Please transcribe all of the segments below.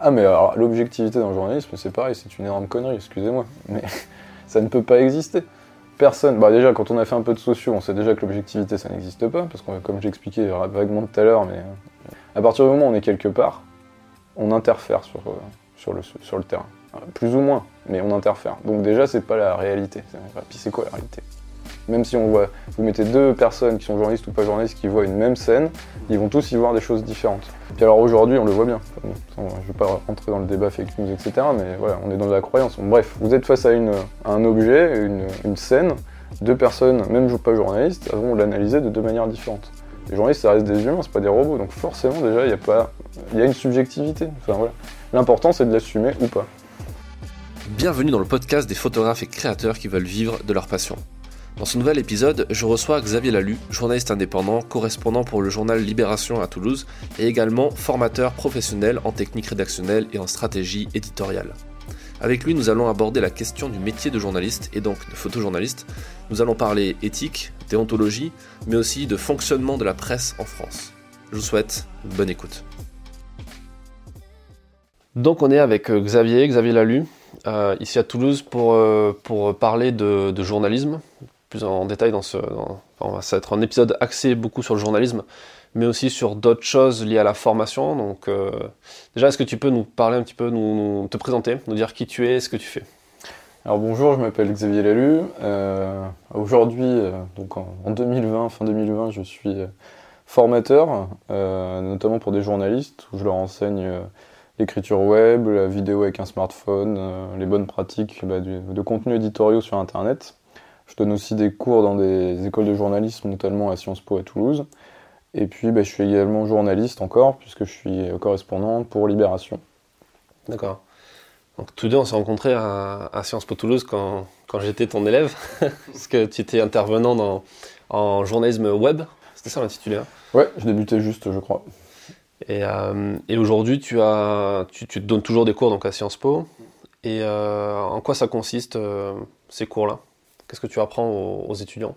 Ah mais alors l'objectivité dans le journalisme, c'est pareil, c'est une énorme connerie, excusez-moi. Mais ça ne peut pas exister. Personne, bah déjà quand on a fait un peu de sociaux, on sait déjà que l'objectivité ça n'existe pas, parce que comme j'expliquais vaguement tout à l'heure, mais euh, à partir du moment où on est quelque part, on interfère sur, euh, sur, le, sur le terrain. Plus ou moins, mais on interfère. Donc déjà c'est pas la réalité. Puis c'est quoi la réalité? Même si on voit, vous mettez deux personnes qui sont journalistes ou pas journalistes qui voient une même scène, ils vont tous y voir des choses différentes. Puis alors aujourd'hui, on le voit bien. je ne vais pas rentrer dans le débat fake news, etc. Mais voilà, on est dans la croyance. Bref, vous êtes face à, un objet, une, scène, deux personnes, même pas journalistes, vont l'analyser de deux manières différentes. Les journalistes, ça reste des humains, c'est pas des robots, donc forcément déjà, il y a pas, il y a une subjectivité. Enfin voilà, l'important c'est de l'assumer ou pas. Bienvenue dans le podcast des photographes et créateurs qui veulent vivre de leur passion. Dans ce nouvel épisode, je reçois Xavier Lalu, journaliste indépendant, correspondant pour le journal Libération à Toulouse et également formateur professionnel en technique rédactionnelle et en stratégie éditoriale. Avec lui, nous allons aborder la question du métier de journaliste et donc de photojournaliste. Nous allons parler éthique, déontologie, mais aussi de fonctionnement de la presse en France. Je vous souhaite bonne écoute. Donc on est avec euh, Xavier, Xavier Lalu, euh, ici à Toulouse pour, euh, pour parler de, journalisme, en détail dans ce. ça va être un épisode axé beaucoup sur le journalisme, mais aussi sur d'autres choses liées à la formation. Donc, euh, déjà, est-ce que tu peux nous parler un petit peu, nous, te présenter, nous dire qui tu es, ce que tu fais? Alors bonjour, je m'appelle Xavier Lalu. Euh, aujourd'hui, euh, donc en, 2020, fin 2020, je suis formateur, notamment pour des journalistes, où je leur enseigne l'écriture web, la vidéo avec un smartphone, les bonnes pratiques bah, de contenu éditoriaux sur Internet. Je donne aussi des cours dans des écoles de journalisme, notamment à Sciences Po à Toulouse. Et puis bah, je suis également journaliste encore, puisque je suis correspondant pour Libération. D'accord. Donc tous deux, on s'est rencontrés à, Sciences Po Toulouse quand, quand j'étais ton élève, parce que tu étais intervenant dans, en journalisme web, c'était ça l'intitulé hein? Ouais, je débutais juste, je crois. Et, euh, et aujourd'hui, tu, as, tu, tu, te donnes toujours des cours donc, à Sciences Po. Et euh, en quoi ça consiste, euh, ces cours-là? Qu'est-ce que tu apprends aux, étudiants?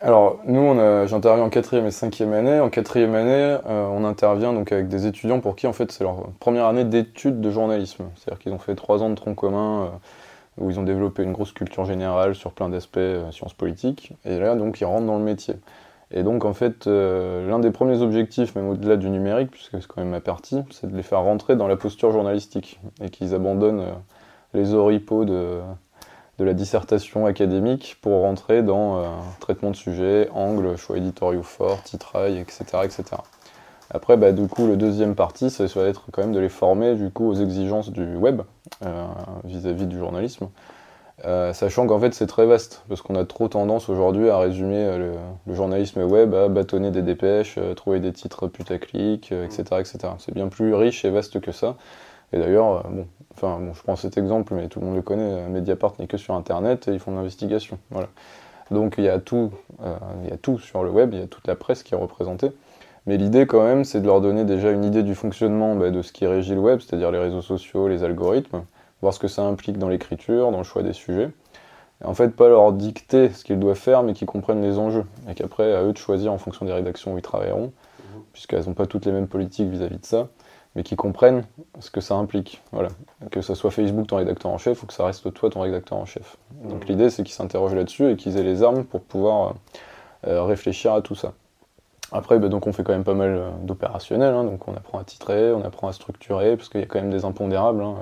Alors, nous, j'interviens en quatrième et cinquième année. En quatrième année, euh, on intervient donc avec des étudiants pour qui, en fait, c'est leur première année d'études de journalisme. C'est-à-dire qu'ils ont fait trois ans de tronc commun euh, où ils ont développé une grosse culture générale sur plein d'aspects euh, sciences politiques. Et là, donc, ils rentrent dans le métier. Et donc, en fait, l'un des premiers objectifs, même au-delà du numérique, puisque c'est quand même ma partie, c'est de les faire rentrer dans la posture journalistique et qu'ils abandonnent les oripeaux de de la dissertation académique pour rentrer dans euh, traitement de sujet, angle, choix éditoriaux forts, titrail, etc. etc. Après, bah, du coup, le deuxième partie, ça va être quand même de les former du coup aux exigences du web euh, vis-à-vis du journalisme, euh, sachant qu'en fait c'est très vaste, parce qu'on a trop tendance aujourd'hui à résumer le, journalisme web à bâtonner des dépêches, trouver des titres putaclic, etc. C'est bien plus riche et vaste que ça. Et d'ailleurs, bon, Enfin, bon, je prends cet exemple, mais tout le monde le connaît. Euh, Mediapart n'est que sur Internet et ils font de l'investigation. Voilà. Donc il y, a tout, euh, il y a tout sur le web, il y a toute la presse qui est représentée. Mais l'idée quand même, c'est de leur donner déjà une idée du fonctionnement bah, de ce qui régit le web, c'est-à-dire les réseaux sociaux, les algorithmes, voir ce que ça implique dans l'écriture, dans le choix des sujets. Et en fait, pas leur dicter ce qu'ils doivent faire, mais qu'ils comprennent les enjeux. Et qu'après, à eux de choisir en fonction des rédactions où ils travailleront, mmh. puisqu'elles n'ont pas toutes les mêmes politiques vis à -vis de ça mais qui comprennent ce que ça implique. Voilà. Que ce soit Facebook ton rédacteur en chef ou que ça reste toi ton rédacteur en chef. Donc mmh. l'idée c'est qu'ils s'interrogent là-dessus et qu'ils aient les armes pour pouvoir euh, euh, réfléchir à tout ça. Après, bah, donc on fait quand même pas mal euh, d'opérationnels, hein. donc on apprend à titrer, on apprend à structurer, parce qu'il y a quand même des impondérables. Hein.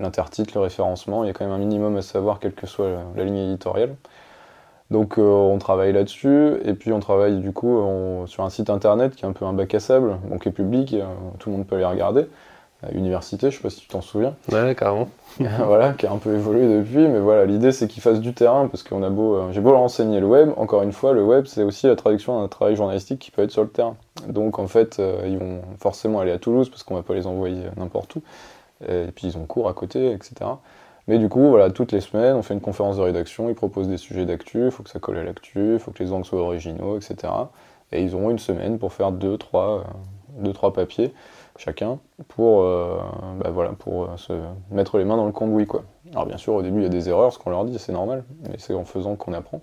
L'intertitre, le référencement, il y a quand même un minimum à savoir, quelle que soit la ligne éditoriale. Donc euh, on travaille là-dessus, et puis on travaille du coup sur un site internet qui est un peu un bac à sable, donc qui est public, euh, tout le monde peut aller regarder. À l'université, je sais pas si tu t'en souviens. Ouais, carrément. voilà, qui a un peu évolué depuis, mais voilà, l'idée c'est qu'il fasse du terrain, parce qu'on a beau, euh, j'ai beau leur enseigner le web, encore une fois, le web c'est aussi la traduction d'un travail journalistique qui peut être sur le terrain. Donc en fait, ils vont forcément aller à Toulouse, parce qu'on va pas les envoyer n'importe où, et puis ils ont cours à côté, etc. Mais du coup, voilà, toutes les semaines, on fait une conférence de rédaction, ils proposent des sujets d'actu, il faut que ça colle à l'actu, il faut que les angles soient originaux, etc. Et ils auront une semaine pour faire deux, trois, euh, deux, trois papiers chacun pour, euh, bah voilà, pour euh, se mettre les mains dans le cambouis. Quoi. Alors bien sûr, au début, il y a des erreurs, ce qu'on leur dit, c'est normal, mais c'est en faisant qu'on apprend.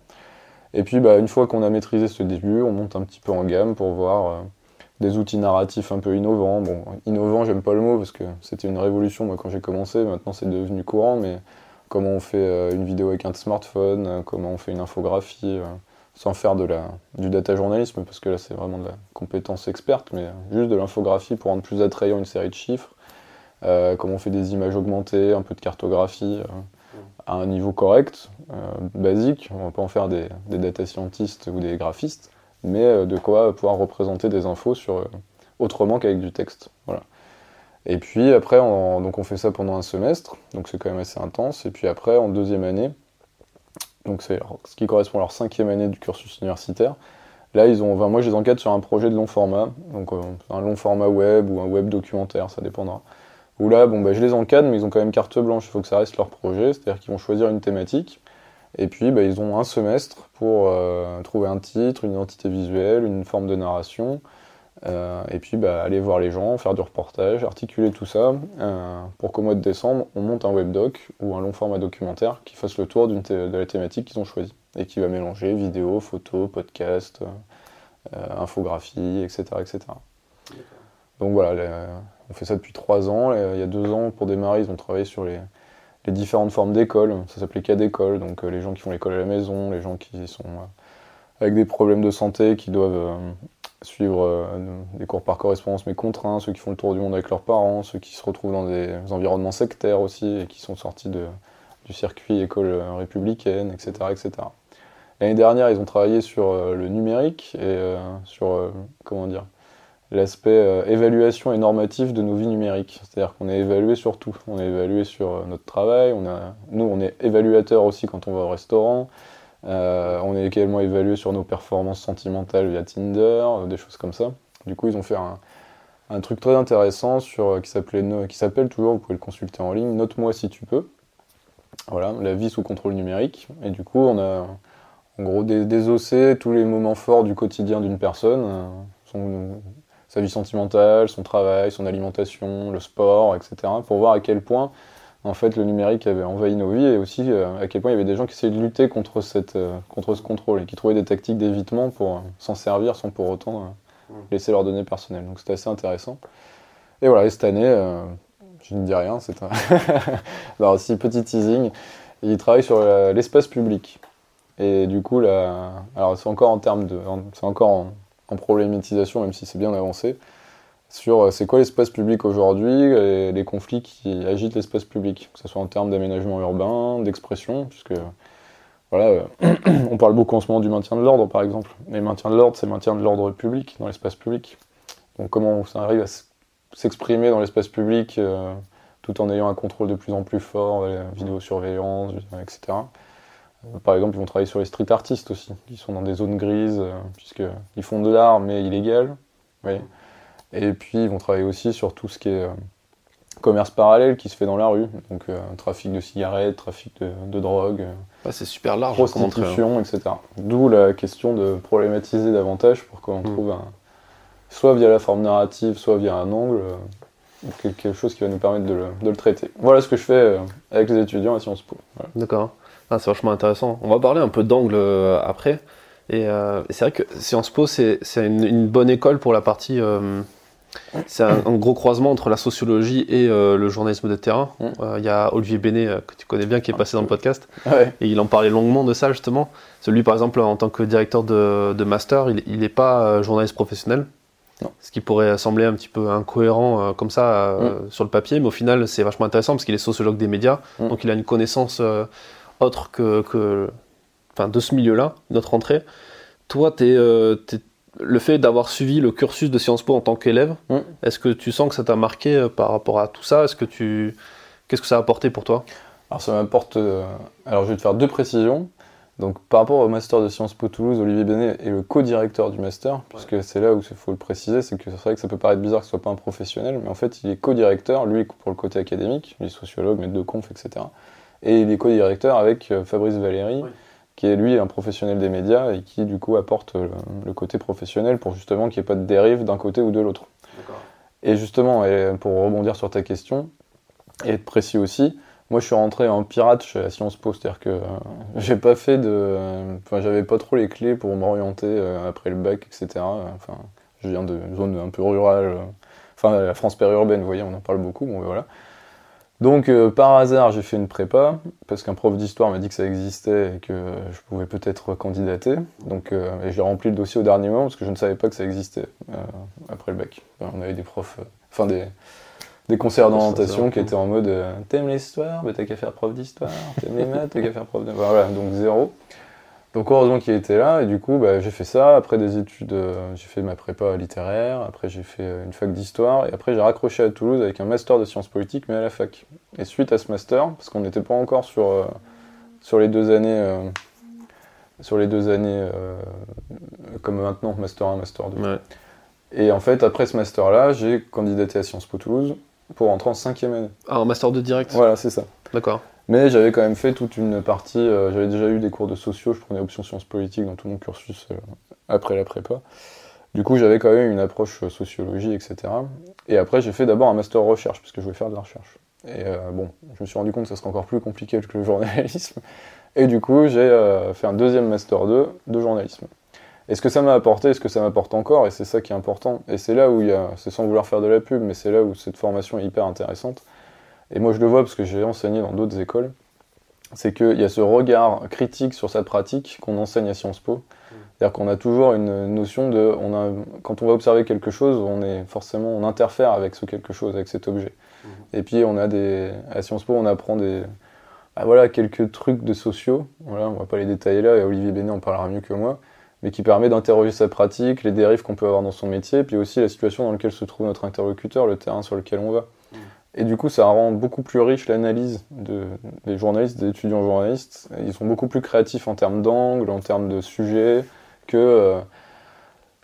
Et puis, bah, une fois qu'on a maîtrisé ce début, on monte un petit peu en gamme pour voir des outils narratifs un peu innovants. Bon, innovant, j'aime pas le mot parce que c'était une révolution quand j'ai commencé. Maintenant, c'est devenu courant, mais comment on fait euh, une vidéo avec un smartphone, euh, comment on fait une infographie, euh, sans faire de la, du data journalisme, parce que là c'est vraiment de la compétence experte, mais juste de l'infographie pour rendre plus attrayant une série de chiffres, comment on fait des images augmentées, un peu de cartographie à un niveau correct, basique, on va pas en faire des, des data scientists ou des graphistes, mais de quoi pouvoir représenter des infos sur, autrement qu'avec du texte. Voilà. Et puis après, on, on fait ça pendant un semestre, donc c'est quand même assez intense. Et puis après, en deuxième année, donc c'est ce qui correspond à leur cinquième année du cursus universitaire. Là, ils ont, moi, je les encadre sur un projet de long format, donc euh, un long format web ou un web documentaire, ça dépendra. Où là, bon, bah, je les encadre, mais ils ont quand même carte blanche. Il faut que ça reste leur projet, c'est-à-dire qu'ils vont choisir une thématique. Et puis, bah, ils ont un semestre pour euh, trouver un titre, une identité visuelle, une forme de narration, euh, et puis bah, aller voir les gens, faire du reportage, articuler tout ça, euh, pour qu'au mois de décembre, on monte un webdoc ou un long format documentaire qui fasse le tour de la thématique qu'ils ont choisie et qui va mélanger vidéo, photo, podcast, infographie, etc. etc. Donc voilà, on fait ça depuis trois ans. Il y a deux ans, pour démarrer, ils ont travaillé sur les, les différentes formes d'école. Ça s'appelait cas d'école, donc les gens qui font l'école à la maison, les gens qui sont avec des problèmes de santé, qui doivent suivre euh, des cours par correspondance mais contraints, ceux qui font le tour du monde avec leurs parents, ceux qui se retrouvent dans des environnements sectaires aussi et qui sont sortis du circuit école euh, républicaine, etc. etc. L'année dernière, ils ont travaillé sur euh, le numérique et sur comment dire l'aspect évaluation et normatif de nos vies numériques. C'est-à-dire qu'on est évalué sur tout. On est évalué sur notre travail, on a, nous on est évaluateur aussi quand on va au restaurant, euh, on est également évalué sur nos performances sentimentales via Tinder, euh, des choses comme ça. Du coup, ils ont fait un, truc très intéressant sur, euh, qui s'appelle toujours, vous pouvez le consulter en ligne, Note-moi si tu peux. Voilà, la vie sous contrôle numérique. Et du coup, on a en gros désossé tous les moments forts du quotidien d'une personne, sa vie sentimentale, son travail, son alimentation, le sport, etc., pour voir à quel point en fait, le numérique avait envahi nos vies et aussi euh, à quel point il y avait des gens qui essayaient de lutter contre, cette, euh, contre ce contrôle et qui trouvaient des tactiques d'évitement pour euh, s'en servir sans pour autant mmh. laisser leurs données personnelles. Donc c'était assez intéressant. Et voilà, cette année, je ne dis rien, c'est un. Alors, aussi, petit teasing, il travaille sur l'espace public. Et du coup, là, alors c'est encore en termes de. C'est encore en, en problématisation, même si c'est bien avancé sur euh, c'est quoi l'espace public aujourd'hui et les conflits qui agitent l'espace public, que ce soit en termes d'aménagement urbain, d'expression, puisque voilà, euh, on parle beaucoup en ce moment du maintien de l'ordre par exemple. Mais maintien de l'ordre, c'est maintien de l'ordre public dans l'espace public. Donc comment ça arrive à s'exprimer dans l'espace public euh, tout en ayant un contrôle de plus en plus fort, vidéosurveillance, etc. Par exemple, ils vont travailler sur les street artistes aussi, qui sont dans des zones grises, puisqu'ils font de l'art mais illégal. Oui. Et puis ils vont travailler aussi sur tout ce qui est euh, commerce parallèle qui se fait dans la rue, donc euh, trafic de cigarettes, trafic de, drogue, euh, c'est super large, prostitution, etc. D'où la question de problématiser davantage pour qu'on hmm. trouve un, soit via la forme narrative, soit via un angle, quelque chose qui va nous permettre de le, traiter. Voilà ce que je fais avec les étudiants à Sciences Po. D'accord, ah, c'est vachement intéressant. On va parler un peu d'angle après. Et c'est vrai que Sciences Po, c'est une, bonne école pour la partie c'est un, gros croisement entre la sociologie et euh, le journalisme de terrain. Il mm. euh, y a Olivier Bénet, euh, que tu connais bien, qui est passé dans le podcast. Et il en parlait longuement de ça, justement. Celui, par exemple, en tant que directeur de, master, il n'est pas journaliste professionnel. Ce qui pourrait sembler un petit peu incohérent comme ça mm. sur le papier, mais au final, c'est vachement intéressant parce qu'il est sociologue des médias. Mm. Donc, il a une connaissance autre que, que de ce milieu-là, notre entrée. Toi, tu es le fait d'avoir suivi le cursus de Sciences Po en tant qu'élève, mm. est-ce que tu sens que ça t'a marqué euh, par rapport à tout ça? Est-ce que tu qu'est-ce que ça a apporté pour toi? Alors ça m'apporte. Euh, alors je vais te faire deux précisions. Donc par rapport au master de Sciences Po Toulouse, Olivier Benet est le co-directeur du master, puisque c'est là où il faut le préciser, c'est que c'est vrai que ça peut paraître bizarre que ce soit pas un professionnel, mais en fait il est co-directeur, lui pour le côté académique, il est sociologue, maître de conf, etc. Et il est co-directeur avec euh, Fabrice Valéry, qui est lui un professionnel des médias et qui du coup apporte le, côté professionnel pour justement qu'il n'y ait pas de dérive d'un côté ou de l'autre. Et justement, et pour rebondir sur ta question, et être précis aussi, moi je suis rentré en pirate chez Sciences Po, c'est-à-dire que euh, j'ai pas fait de. Enfin, j'avais pas trop les clés pour m'orienter euh, après le bac, etc. Enfin, Je viens d'une zone un peu rurale, enfin la France périurbaine, vous voyez, on en parle beaucoup, bon voilà. Donc par hasard, j'ai fait une prépa, parce qu'un prof d'histoire m'a dit que ça existait et que je pouvais peut-être candidater. Donc et j'ai rempli le dossier au dernier moment, parce que je ne savais pas que ça existait après le bac. on avait des profs, enfin des des concerts d'orientation qui étaient en mode euh, T'aimes l'histoire Bah t'as qu'à faire prof d'histoire. T'aimes les maths T'as qu'à faire prof de. Voilà, donc zéro. Donc heureusement qu'il était là, et du coup bah, j'ai fait ça. Après des études, euh, j'ai fait ma prépa littéraire, après j'ai fait euh, une fac d'histoire, et après j'ai raccroché à Toulouse avec un master de sciences politiques, mais à la fac. Et suite à ce master, parce qu'on n'était pas encore sur, sur les deux années. sur les deux années comme maintenant, master 1, master 2. Et en fait, après ce master-là, j'ai candidaté à Sciences Po Toulouse pour entrer en cinquième année. Ah, en master 2 direct Voilà, c'est ça. D'accord. Mais j'avais quand même fait toute une partie, euh, j'avais déjà eu des cours de sociaux, je prenais option sciences politiques dans tout mon cursus euh, après la prépa. Du coup, j'avais quand même une approche euh, sociologie, etc. Et après, j'ai fait d'abord un master recherche, parce que je voulais faire de la recherche. Et bon, je me suis rendu compte que ça serait encore plus compliqué que le journalisme. Et du coup, j'ai fait un deuxième master 2 de journalisme. Et ce que ça m'a apporté, ce que ça m'apporte encore, et c'est ça qui est important. Et c'est là où il y a, c'est sans vouloir faire de la pub, mais c'est là où cette formation est hyper intéressante. Et moi je le vois parce que j'ai enseigné dans d'autres écoles, c'est qu'il y a ce regard critique sur cette pratique qu'on enseigne à Sciences Po. C'est-à-dire qu'on a toujours une notion de, on a, quand on va observer quelque chose, on est forcément, on interfère avec ce quelque chose, avec cet objet. Mmh. Et puis on a des, à Sciences Po, on apprend des, bah voilà, quelques trucs de sociaux. Voilà, on va pas les détailler là, et Olivier Bénet en parlera mieux que moi mais qui permet d'interroger sa pratique, les dérives qu'on peut avoir dans son métier, puis aussi la situation dans laquelle se trouve notre interlocuteur, le terrain sur lequel on va. Et du coup, ça rend beaucoup plus riche l'analyse des journalistes, des étudiants journalistes. Ils sont beaucoup plus créatifs en termes d'angle, en termes de sujet, que. Euh,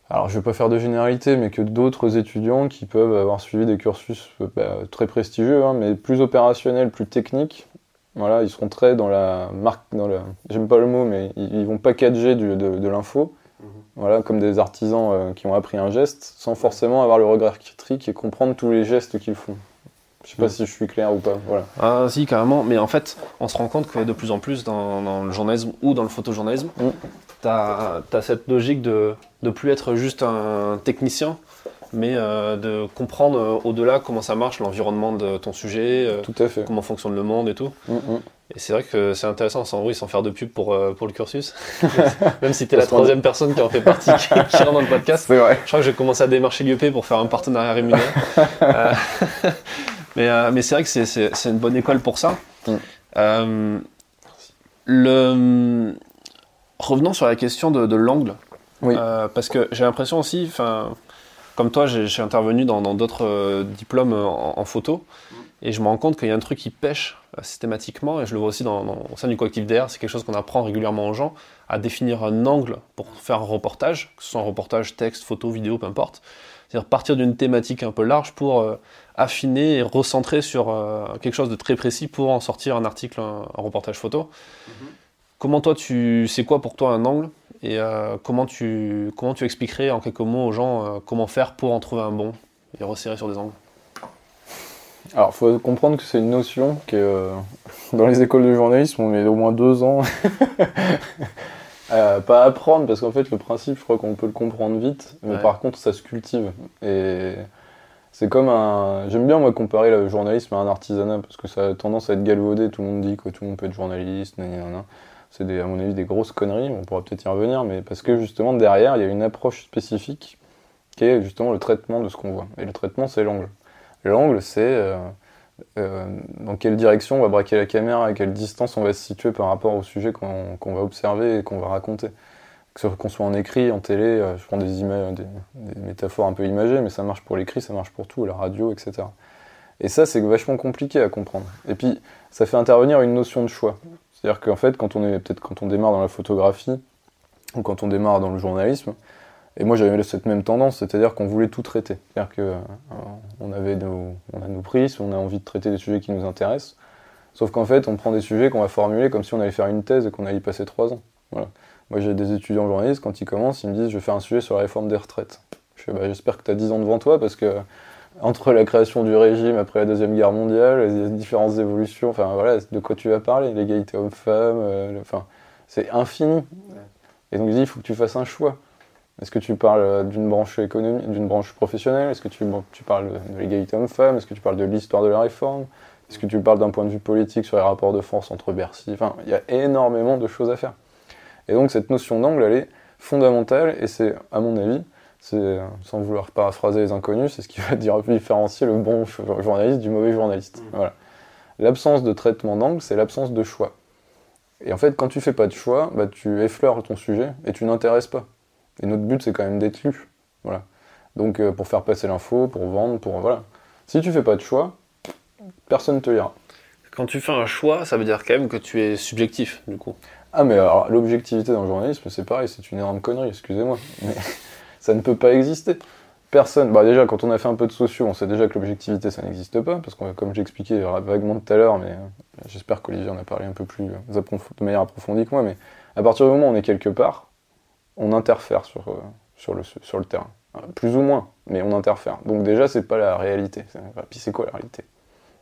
alors, je ne vais pas faire de généralité, mais que d'autres étudiants qui peuvent avoir suivi des cursus euh, bah, très prestigieux, hein, mais plus opérationnels, plus techniques, voilà, ils seront très dans la marque, dans le, j'aime pas le mot, mais ils, vont packager du, de, de l'info, mhm. voilà, comme des artisans euh, qui ont appris un geste, sans forcément avoir le regard critique et comprendre tous les gestes qu'ils font. Je sais pas mhm. si je suis clair ou pas. Voilà. Ah si, carrément. Mais en fait, on se rend compte que de plus en plus dans, le journalisme ou dans le photojournalisme, mm. tu as, cette logique de ne plus être juste un technicien, mais euh, de comprendre euh, au-delà comment ça marche, l'environnement de ton sujet, euh, tout à fait. comment fonctionne le monde et tout. Mm, mm. Et c'est vrai que c'est intéressant, sans bruit, sans faire de pub pour, pour le cursus. Même si tu es la troisième personne qui en fait partie, qui, rentre dans le podcast. Vrai. Je crois que j'ai commencé à démarcher l'IEP pour faire un partenariat rémunéré. mais mais c'est vrai que c'est une bonne école pour ça. Mm. le... Revenons sur la question de, de l'angle. Oui. parce que j'ai l'impression aussi, comme toi, j'ai intervenu dans d'autres euh, diplômes en, photo et je me rends compte qu'il y a un truc qui pêche euh, systématiquement et je le vois aussi dans, au sein du collectif DR. C'est quelque chose qu'on apprend régulièrement aux gens à définir un angle pour faire un reportage, que ce soit un reportage texte, photo, vidéo, peu importe. C'est-à-dire partir d'une thématique un peu large pour euh, affiner et recentrer sur quelque chose de très précis pour en sortir un article, un, reportage photo. Mm-hmm. Comment toi, tu, c'est quoi pour toi un angle et euh, comment, tu, comment tu expliquerais en quelques mots aux gens euh, comment faire pour en trouver un bon et resserrer sur des angles? Alors, il faut comprendre que c'est une notion qui euh, dans les écoles de journalisme, on met au moins deux ans à pas apprendre, parce qu'en fait, le principe, je crois qu'on peut le comprendre vite, mais par contre, ça se cultive. Et c'est comme un. J'aime bien, moi, comparer le journalisme à un artisanat, parce que ça a tendance à être galvaudé, tout le monde dit que tout le monde peut être journaliste, c'est à mon avis des grosses conneries, on pourra peut-être y revenir, mais parce que justement derrière il y a une approche spécifique qui est justement le traitement de ce qu'on voit. Et le traitement c'est l'angle. L'angle c'est euh, euh, dans quelle direction on va braquer la caméra, à quelle distance on va se situer par rapport au sujet qu'on va observer et qu'on va raconter. Que qu'on soit en écrit, en télé, euh, je prends des, images, des, métaphores un peu imagées, mais ça marche pour l'écrit, ça marche pour tout, la radio, etc. Et ça, c'est vachement compliqué à comprendre. Et puis, ça fait intervenir une notion de choix. C'est-à-dire qu'en fait, quand on est peut-être quand on démarre dans la photographie ou quand on démarre dans le journalisme, et moi j'avais cette même tendance, c'est-à-dire qu'on voulait tout traiter. C'est-à-dire qu'on euh, avait nos, on a nos prismes, on a envie de traiter des sujets qui nous intéressent. Sauf qu'en fait, on prend des sujets qu'on va formuler comme si on allait faire une thèse et qu'on allait y passer trois ans. Voilà. Moi j'ai des étudiants journalistes, quand ils commencent, ils me disent je vais faire un sujet sur la réforme des retraites. Je bah, j'espère que tu as 10 ans devant toi parce que entre la création du régime après la Deuxième Guerre mondiale, les différentes évolutions, enfin voilà, de quoi tu vas parler L'égalité homme-femme, euh, enfin, c'est infini. Et donc il faut que tu fasses un choix. Est-ce que tu parles d'une branche économique, d'une branche professionnelle? Est-ce que tu, tu parles de l'égalité homme-femme? Est-ce que tu parles de l'histoire de la réforme? Est-ce que tu parles d'un point de vue politique sur les rapports de force entre Bercy? Enfin, il y a énormément de choses à faire. Et donc cette notion d'angle, elle est fondamentale et c'est, à mon avis, c'est, sans vouloir paraphraser les inconnus, c'est ce qui va différencier le bon journaliste du mauvais journaliste. Mmh. Voilà. L'absence de traitement d'angle, c'est l'absence de choix. Et en fait, quand tu fais pas de choix, bah, tu effleures ton sujet et tu n'intéresses pas. Et notre but, c'est quand même d'être lu. Voilà. Donc, euh, pour faire passer l'info, pour vendre, pour. Voilà. Si tu fais pas de choix, personne ne te lira. Quand tu fais un choix, ça veut dire quand même que tu es subjectif, du coup. Ah, mais alors, l'objectivité dans le journalisme, c'est pareil, c'est une énorme connerie, excusez-moi. Mais ça ne peut pas exister personne. Bah déjà, quand on a fait un peu de sociaux, on sait déjà que l'objectivité, ça n'existe pas, parce que comme j'expliquais vaguement tout à l'heure, mais euh, j'espère qu'Olivier en a parlé un peu plus euh, de manière approfondie que moi, mais à partir du moment où on est quelque part, on interfère sur, euh, le, sur le terrain. Plus ou moins, mais on interfère. Donc déjà, c'est pas la réalité. Puis c'est quoi la réalité?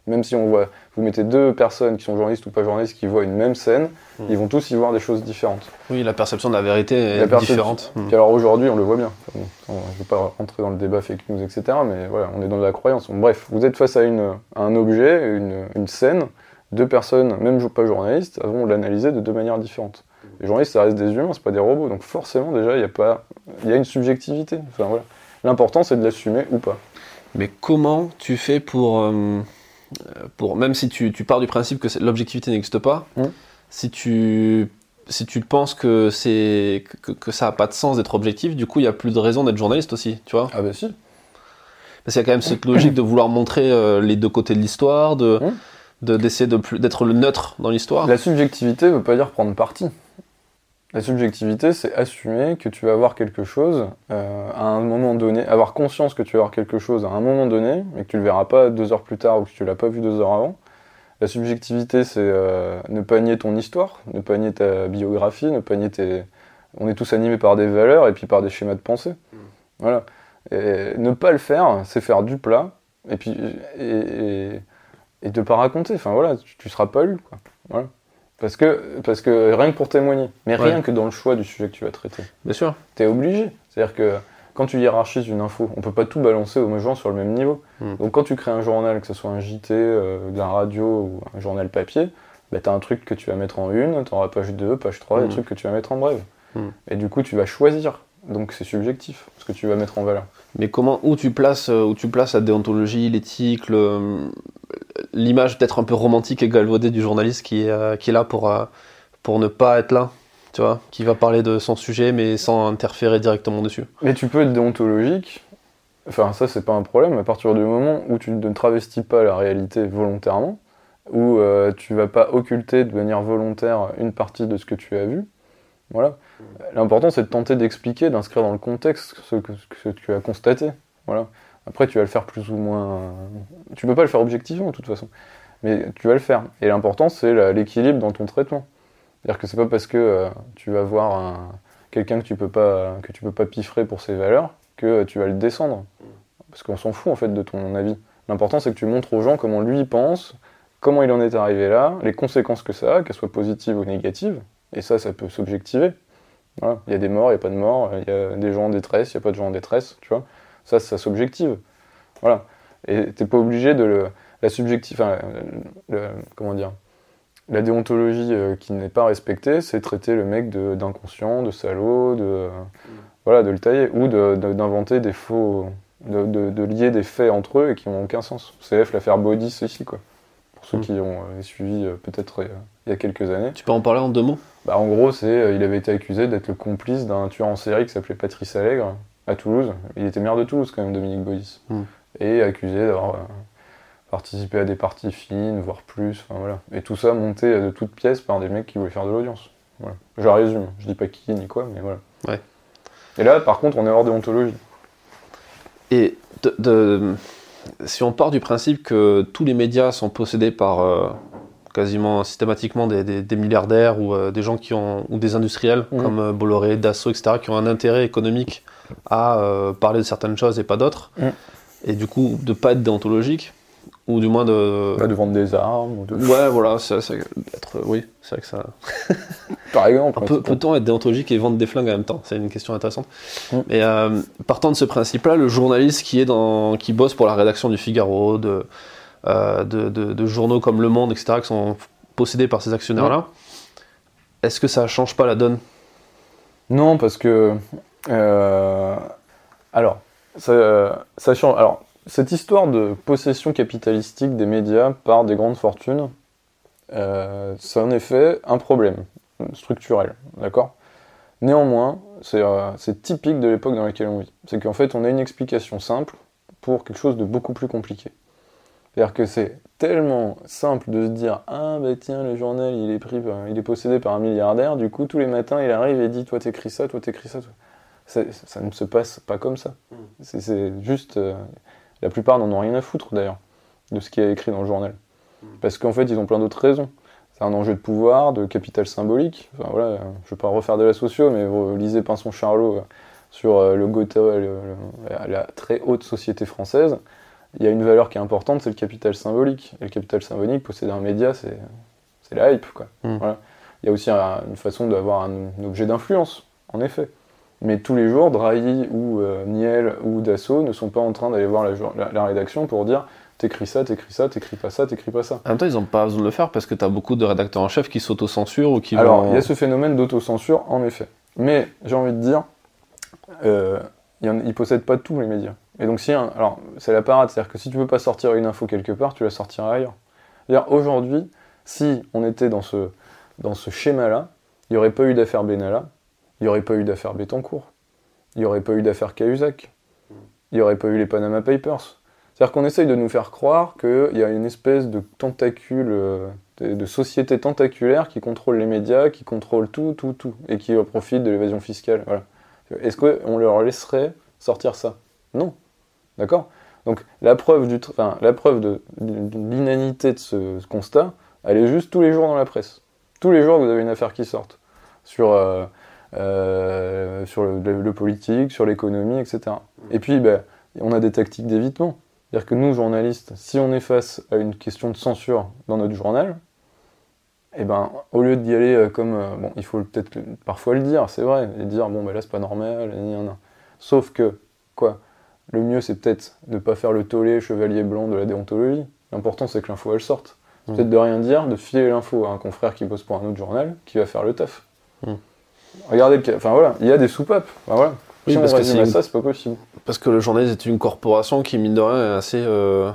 Même si on voit, vous mettez deux personnes qui sont journalistes ou pas journalistes qui voient une même scène, hmm. ils vont tous y voir des choses différentes. Oui, la perception de la vérité est différente. Hmm. alors aujourd'hui, on le voit bien. je ne vais pas rentrer dans le débat fake news, etc. Mais voilà, on est dans la croyance. bref, vous êtes face à, une, un objet, une, une, scène, deux personnes, même pas journalistes, vont l'analyser de deux manières différentes. Les journalistes, ça reste des humains, c'est pas des robots. Donc forcément, déjà, il y a pas, il y a une subjectivité. Enfin voilà. L'important, c'est de l'assumer ou pas. Mais comment tu fais pour euh, pour, même si tu, tu pars du principe que l'objectivité n'existe pas, mmh. si, tu, si tu penses que, c'est, que, que ça n'a pas de sens d'être objectif, du coup, il n'y a plus de raison d'être journaliste aussi, tu vois Ah bah si. Parce qu'il y a quand même cette logique de vouloir montrer euh, les deux côtés de l'histoire, de, mmh. d'essayer de, d'être le neutre dans l'histoire. La subjectivité ne veut pas dire prendre parti. La subjectivité, c'est assumer que tu vas avoir quelque chose euh, à un moment donné, avoir conscience que tu vas avoir quelque chose à un moment donné, mais que tu le verras pas deux heures plus tard ou que tu l'as pas vu deux heures avant. La subjectivité, c'est euh, ne pas nier ton histoire, ne pas nier ta biographie, ne pas nier tes. On est tous animés par des valeurs et puis par des schémas de pensée. Mm. Voilà. Et ne pas le faire, c'est faire du plat et puis et, et, pas raconter. Enfin voilà, tu, tu seras pas lu. Quoi. Voilà. Parce que, parce que rien que pour témoigner, mais rien que dans le choix du sujet que tu vas traiter. Bien sûr. Tu es obligé. C'est-à-dire que quand tu hiérarchises une info, on peut pas tout balancer aux gens sur le même niveau. Hmm. Donc quand tu crées un journal, que ce soit un JT, euh, de la radio ou un journal papier, bah, tu as un truc que tu vas mettre en une, tu auras page 2, page 3, des hmm. trucs que tu vas mettre en brève. Hmm. Et du coup, tu vas choisir. Donc c'est subjectif, ce que tu vas mettre en valeur. Mais comment, où tu places, euh, où tu places la déontologie, l'éthique, l'image peut-être un peu romantique et galvaudée du journaliste qui est, euh, qui est là pour, euh, pour ne pas être là, tu vois, qui va parler de son sujet mais sans interférer directement dessus. Mais tu peux être déontologique, enfin ça c'est pas un problème, à partir du moment où tu ne travestis pas la réalité volontairement, où tu vas pas occulter de manière volontaire une partie de ce que tu as vu, voilà. L'important, c'est de tenter d'expliquer, d'inscrire dans le contexte ce que, tu as constaté. Voilà. Après, tu vas le faire plus ou moins. Tu peux pas le faire objectivement, de toute façon. Mais tu vas le faire. Et l'important, c'est l'équilibre dans ton traitement. C'est-à-dire que c'est pas parce que euh, tu vas voir quelqu'un que tu peux pas que tu peux pas piffrer pour ses valeurs que tu vas le descendre. Parce qu'on s'en fout en fait de ton avis. L'important, c'est que tu montres aux gens comment lui pense, comment il en est arrivé là, les conséquences que ça a, qu'elles soient positives ou négatives. Et ça, ça peut s'objectiver. Il y a des morts, il n'y a pas de morts, il y a des gens en détresse, il n'y a pas de gens en détresse, tu vois. Ça, ça s'objective. Voilà. Et t'es pas obligé de le, la subjective, enfin, comment dire, la déontologie euh, qui n'est pas respectée, c'est traiter le mec d'inconscient, de, salaud, de, voilà, de le tailler, ou d'inventer des faux, de, lier des faits entre eux et qui n'ont aucun sens. CF, l'affaire Body, c'est ici, quoi. Pour ceux mm. qui ont euh, suivi euh, peut-être il y a quelques années. Tu peux en parler en deux mots? Bah, En gros, c'est il avait été accusé d'être le complice d'un tueur en série qui s'appelait Patrice Allègre à Toulouse. Il était maire de Toulouse quand même, Dominique Baudis. Hmm. Et accusé d'avoir euh, participé à des parties fines, voire plus. voilà. Et tout ça monté euh, de toutes pièces par des mecs qui voulaient faire de l'audience. Voilà. Je résume. Je dis pas qui ni quoi, mais voilà. Ouais. Et là, par contre, on est hors déontologie. Et de, si on part du principe que tous les médias sont possédés par quasiment systématiquement des, milliardaires ou euh, des gens qui ont ou des industriels mhm. comme euh, Bolloré, Dassault, etc. qui ont un intérêt économique à euh, parler de certaines choses et pas d'autres. Mhm. Et du coup, de pas être déontologique. ou du moins de. Bah, de vendre des armes. Ou de... Ouais, voilà, c'est, c'est être, oui, c'est vrai que ça. Par exemple. Peut, peut-on être déontologique et vendre des flingues en même temps? C'est une question intéressante. Mm. Mais euh, partant de ce principe-là, le journaliste qui est dans, qui bosse pour la rédaction du Figaro, de, euh, de, de, de journaux comme Le Monde, etc., qui sont possédés par ces actionnaires-là, est-ce que ça change pas la donne? Non, parce que. Euh, alors, ça, cette histoire de possession capitalistique des médias par des grandes fortunes, euh, c'est en effet un problème structurel, d'accord? Néanmoins, c'est euh, c'est typique de l'époque dans laquelle on vit. C'est qu'en fait, on a une explication simple pour quelque chose de beaucoup plus compliqué. C'est-à-dire que c'est tellement simple de se dire ah bah tiens le journal il est pris il est possédé par un milliardaire du coup tous les matins il arrive et dit toi t'écris ça toi t'écris ça toi. Ça ne se passe pas comme ça c'est c'est juste euh, la plupart n'en ont rien à foutre d'ailleurs de ce qui est écrit dans le journal parce qu'en fait ils ont plein d'autres raisons c'est un enjeu de pouvoir de capital symbolique enfin voilà je vais pas refaire de la socio mais vous lisez Pinson Charlot euh, sur euh, le Gotha le- le- la- très haute société française il y a une valeur qui est importante, c'est le capital symbolique. Et le capital symbolique, posséder un média, c'est la hype. Quoi. Mm. Voilà. Il y a aussi un- une façon d'avoir un, un objet d'influence, en effet. Mais tous les jours, Drahi ou euh, Niel ou Dassault ne sont pas en train d'aller voir la, jour- la- la rédaction pour dire t'écris ça, t'écris ça, t'écris pas ça, t'écris pas ça. En même temps, ils n'ont pas besoin de le faire parce que tu as beaucoup de rédacteurs en chef qui s'autocensurent ou qui Alors, vont. il y a ce phénomène d'autocensure, en effet. Mais j'ai envie de dire, euh, ils possèdent pas tous les médias. Et donc, si alors, c'est la parade, c'est-à-dire que si tu veux pas sortir une info quelque part, tu la sortiras ailleurs. C'est-à-dire, aujourd'hui, si on était dans ce, dans ce schéma-là, il n'y aurait pas eu d'affaire Benalla, il n'y aurait pas eu d'affaire Bettencourt, il n'y aurait pas eu d'affaire Cahuzac, il n'y aurait pas eu les Panama Papers. C'est-à-dire qu'on essaye de nous faire croire qu'il y a une espèce de tentacule, euh, de, société tentaculaire qui contrôle les médias, qui contrôle tout, tout, tout, et qui profite de l'évasion fiscale. Voilà. Est-ce qu'on leur laisserait sortir ça? Non. D'accord? Donc la preuve, de, l'inanité de ce, constat, elle est juste tous les jours dans la presse. Tous les jours, vous avez une affaire qui sorte. Sur, euh, euh, sur le, le- le politique, sur l'économie, etc. Et puis, ben, on a des tactiques d'évitement. C'est-à-dire que nous, journalistes, si on est face à une question de censure dans notre journal, eh ben, au lieu d'y aller euh, comme. euh, bon, il faut peut-être parfois le dire, c'est vrai, et dire, bon, ben là, c'est pas normal, gna, gna, gna. Sauf que, quoi, le mieux, c'est peut-être de pas faire le tollé chevalier blanc de la déontologie. L'important, c'est que l'info, elle sorte. C'est Mm. peut-être de rien dire, de filer l'info à un confrère qui bosse pour un autre journal, qui va faire le taf. Regardez, enfin voilà, il y a des soupapes. Enfin, voilà. Oui, si on parce que une- ça, c'est pas possible. Parce que le journaliste est une corporation qui, mine de rien, est assez. euh,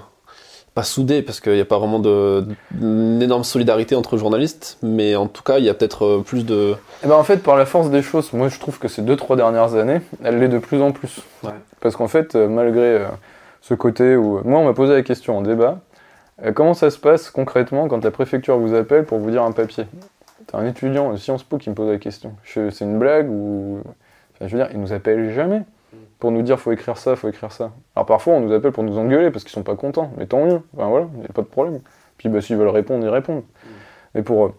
pas soudée, parce qu'il n'y a pas vraiment de, une énorme solidarité entre journalistes, mais en tout cas, il y a peut-être euh, plus de. Eh ben en fait, par la force des choses, moi je trouve que ces deux trois dernières années, elle l'est de plus en plus. Ouais. Parce qu'en fait, euh, malgré ce côté où moi on m'a posé la question en débat, comment ça se passe concrètement quand la préfecture vous appelle pour vous dire un papier? Un étudiant de Sciences Po qui me pose la question. C'est une blague ou enfin, je veux dire, il nous appelle jamais pour nous dire faut écrire ça, faut écrire ça. Alors parfois on nous appelle pour nous engueuler parce qu'ils sont pas contents, mais tant mieux. Enfin voilà, il n'y a pas de problème. Puis bah, s'ils veulent répondre, ils répondent. Mais pour euh,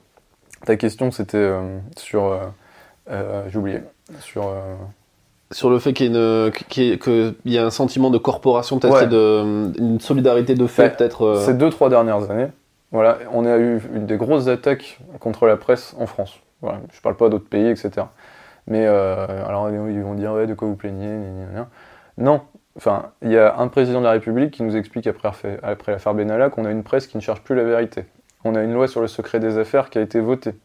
ta question, c'était euh, sur. euh, euh, J'ai oublié. Sur. euh, Sur le fait qu'il y, qu'il y ait un sentiment de corporation, peut-être, Ouais. et de, une solidarité de fait, peut-être. Ces deux, trois dernières années, voilà, on a eu des grosses attaques contre la presse en France. Voilà, je parle pas d'autres pays, etc. Mais euh, alors ils vont dire ouais, de quoi vous plaignez. Non, enfin, il y a un président de la République qui nous explique après, affaire- après l'affaire Benalla qu'on a une presse qui ne cherche plus la vérité. On a une loi sur le secret des affaires qui a été votée.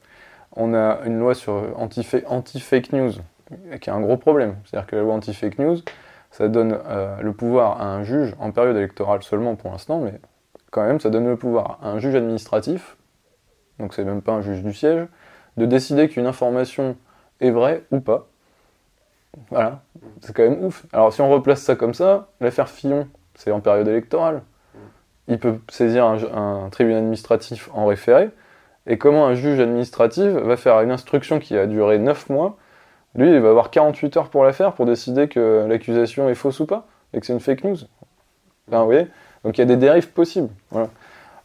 On a une loi sur anti-fa- anti-fake news, qui est un gros problème. C'est-à-dire que la loi anti-fake news, ça donne euh, le pouvoir à un juge en période électorale seulement pour l'instant, mais quand même, ça donne le pouvoir à un juge administratif, donc c'est même pas un juge du siège, de décider qu'une information est vraie ou pas. Voilà, c'est quand même ouf. Alors si on replace ça comme ça, l'affaire Fillon, c'est en période électorale. Il peut saisir un, tribunal administratif en référé, et comment un juge administratif va faire une instruction qui a duré 9 mois, lui il va avoir 48 heures pour la faire pour décider que l'accusation est fausse ou pas, et que c'est une fake news. Enfin, vous Donc il y a des dérives possibles. Voilà.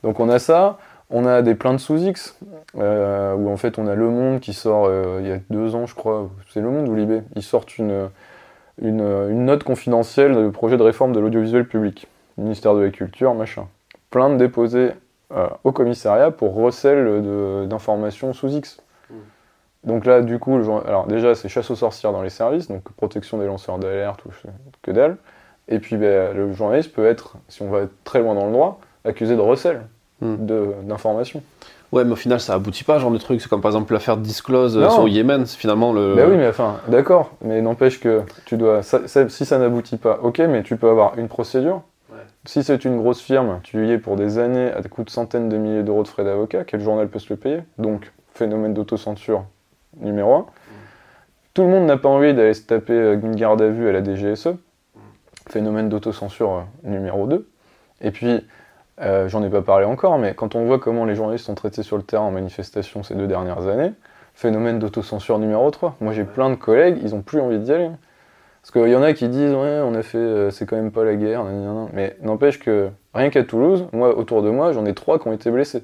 Donc on a ça, on a des plaintes sous X, euh, où en fait on a Le Monde qui sort euh, il y a deux ans, je crois, c'est Le Monde ou Libé, ils sortent une, une, une note confidentielle de projet de réforme de l'audiovisuel public, ministère de la Culture, machin. plainte déposée euh, au commissariat pour recel d'informations sous X. Mm. Donc là, du coup, le alors déjà, c'est chasse aux sorcières dans les services, donc protection des lanceurs d'alerte ou que dalle. Et puis, ben, le journaliste peut être, si on va être très loin dans le droit, accusé de recel Mm. de- d'informations. Ouais, mais au final, ça aboutit pas, genre de truc. C'est comme par exemple l'affaire Disclose euh, Non. sur le Yémen. C'est finalement le. Ben oui, mais enfin, d'accord, mais n'empêche que tu dois. ça- ça- si ça n'aboutit pas, ok, mais tu peux avoir une procédure. Ouais. Si c'est une grosse firme, tu y es pour des années à coût de centaines de milliers d'euros de frais d'avocat, quel journal peut se le payer? Donc, phénomène d'autocensure numéro un. Tout le monde n'a pas envie d'aller se taper euh, une garde à vue à la DGSE. Phénomène d'autocensure euh, numéro 2. Et puis, euh, j'en ai pas parlé encore, mais quand on voit comment les journalistes sont traités sur le terrain en manifestation ces deux dernières années, phénomène d'autocensure numéro 3. Moi j'ai plein de collègues, ils ont plus envie d'y aller. Parce qu'il y en a qui disent ouais on a fait euh, c'est quand même pas la guerre, nan, nan, nan. mais n'empêche que rien qu'à Toulouse, moi autour de moi j'en ai trois qui ont été blessés.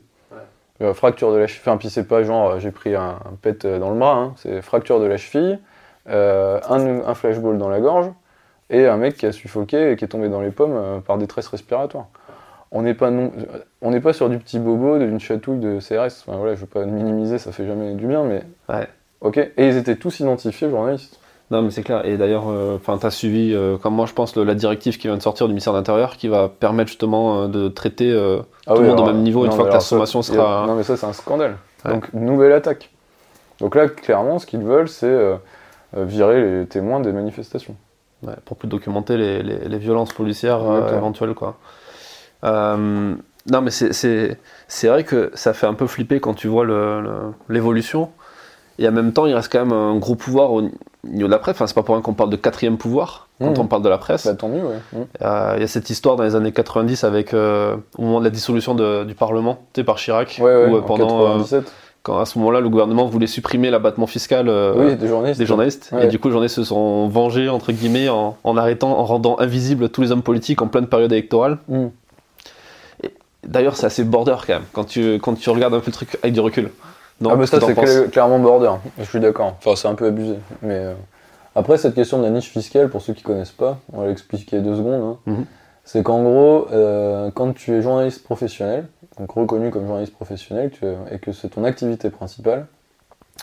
Euh, fracture de la cheville, enfin puis c'est pas genre j'ai pris un, un pet dans le bras, hein. c'est fracture de la cheville, un, un flashball dans la gorge et un mec qui a suffoqué et qui est tombé dans les pommes euh, par détresse respiratoire. On n'est pas, non, on n'est pas sur du petit bobo, d'une chatouille de CRS. Enfin, voilà, je veux pas minimiser, ça fait jamais du bien, mais Ouais. Ok, et ils étaient tous identifiés journalistes. Non, mais c'est clair. Et d'ailleurs, enfin, tu as suivi, euh, comme moi, je pense, le- la directive qui vient de sortir du ministère de l'Intérieur qui va permettre justement euh, de traiter euh, Ah tout oui, le monde au même niveau une fois que la ça, sommation a- sera. Non mais ça c'est un scandale. Ouais. Donc nouvelle attaque. Donc là clairement ce qu'ils veulent c'est euh, euh, virer les témoins des manifestations. Ouais, pour plus documenter les, les- les violences policières euh, éventuelles. Quoi. Euh, non, mais c'est- vrai que ça fait un peu flipper quand tu vois le- le- l'évolution. Et en même temps, il reste quand même un gros pouvoir au niveau de la presse. Enfin, c'est pas pour rien qu'on parle de quatrième pouvoir quand Mhm. on parle de la presse. Bah tant mieux ouais. Mm. Euh, Il y a cette histoire dans les années 90 avec au moment de la dissolution de- du Parlement, tu sais, par Chirac, Ouais ouais, en pendant euh, 97. Quand à ce moment-là le gouvernement voulait supprimer l'abattement fiscal euh, oui, des journalistes. des journalistes. Ouais. Et du coup, les journalistes se sont vengés, entre guillemets, en, en arrêtant, en rendant invisibles tous les hommes politiques en pleine période électorale. Mm. D'ailleurs, c'est assez border quand même, quand tu, quand tu regardes un peu le truc avec du recul. Non, ah bah ça c'est clairement border, je suis d'accord. Enfin c'est un peu abusé. Mais euh, après cette question de la niche fiscale, pour ceux qui connaissent pas, on va l'expliquer deux secondes. hein. Mhm. C'est qu'en gros, euh, quand tu es journaliste professionnel, donc reconnu comme journaliste professionnel, et que c'est ton activité principale,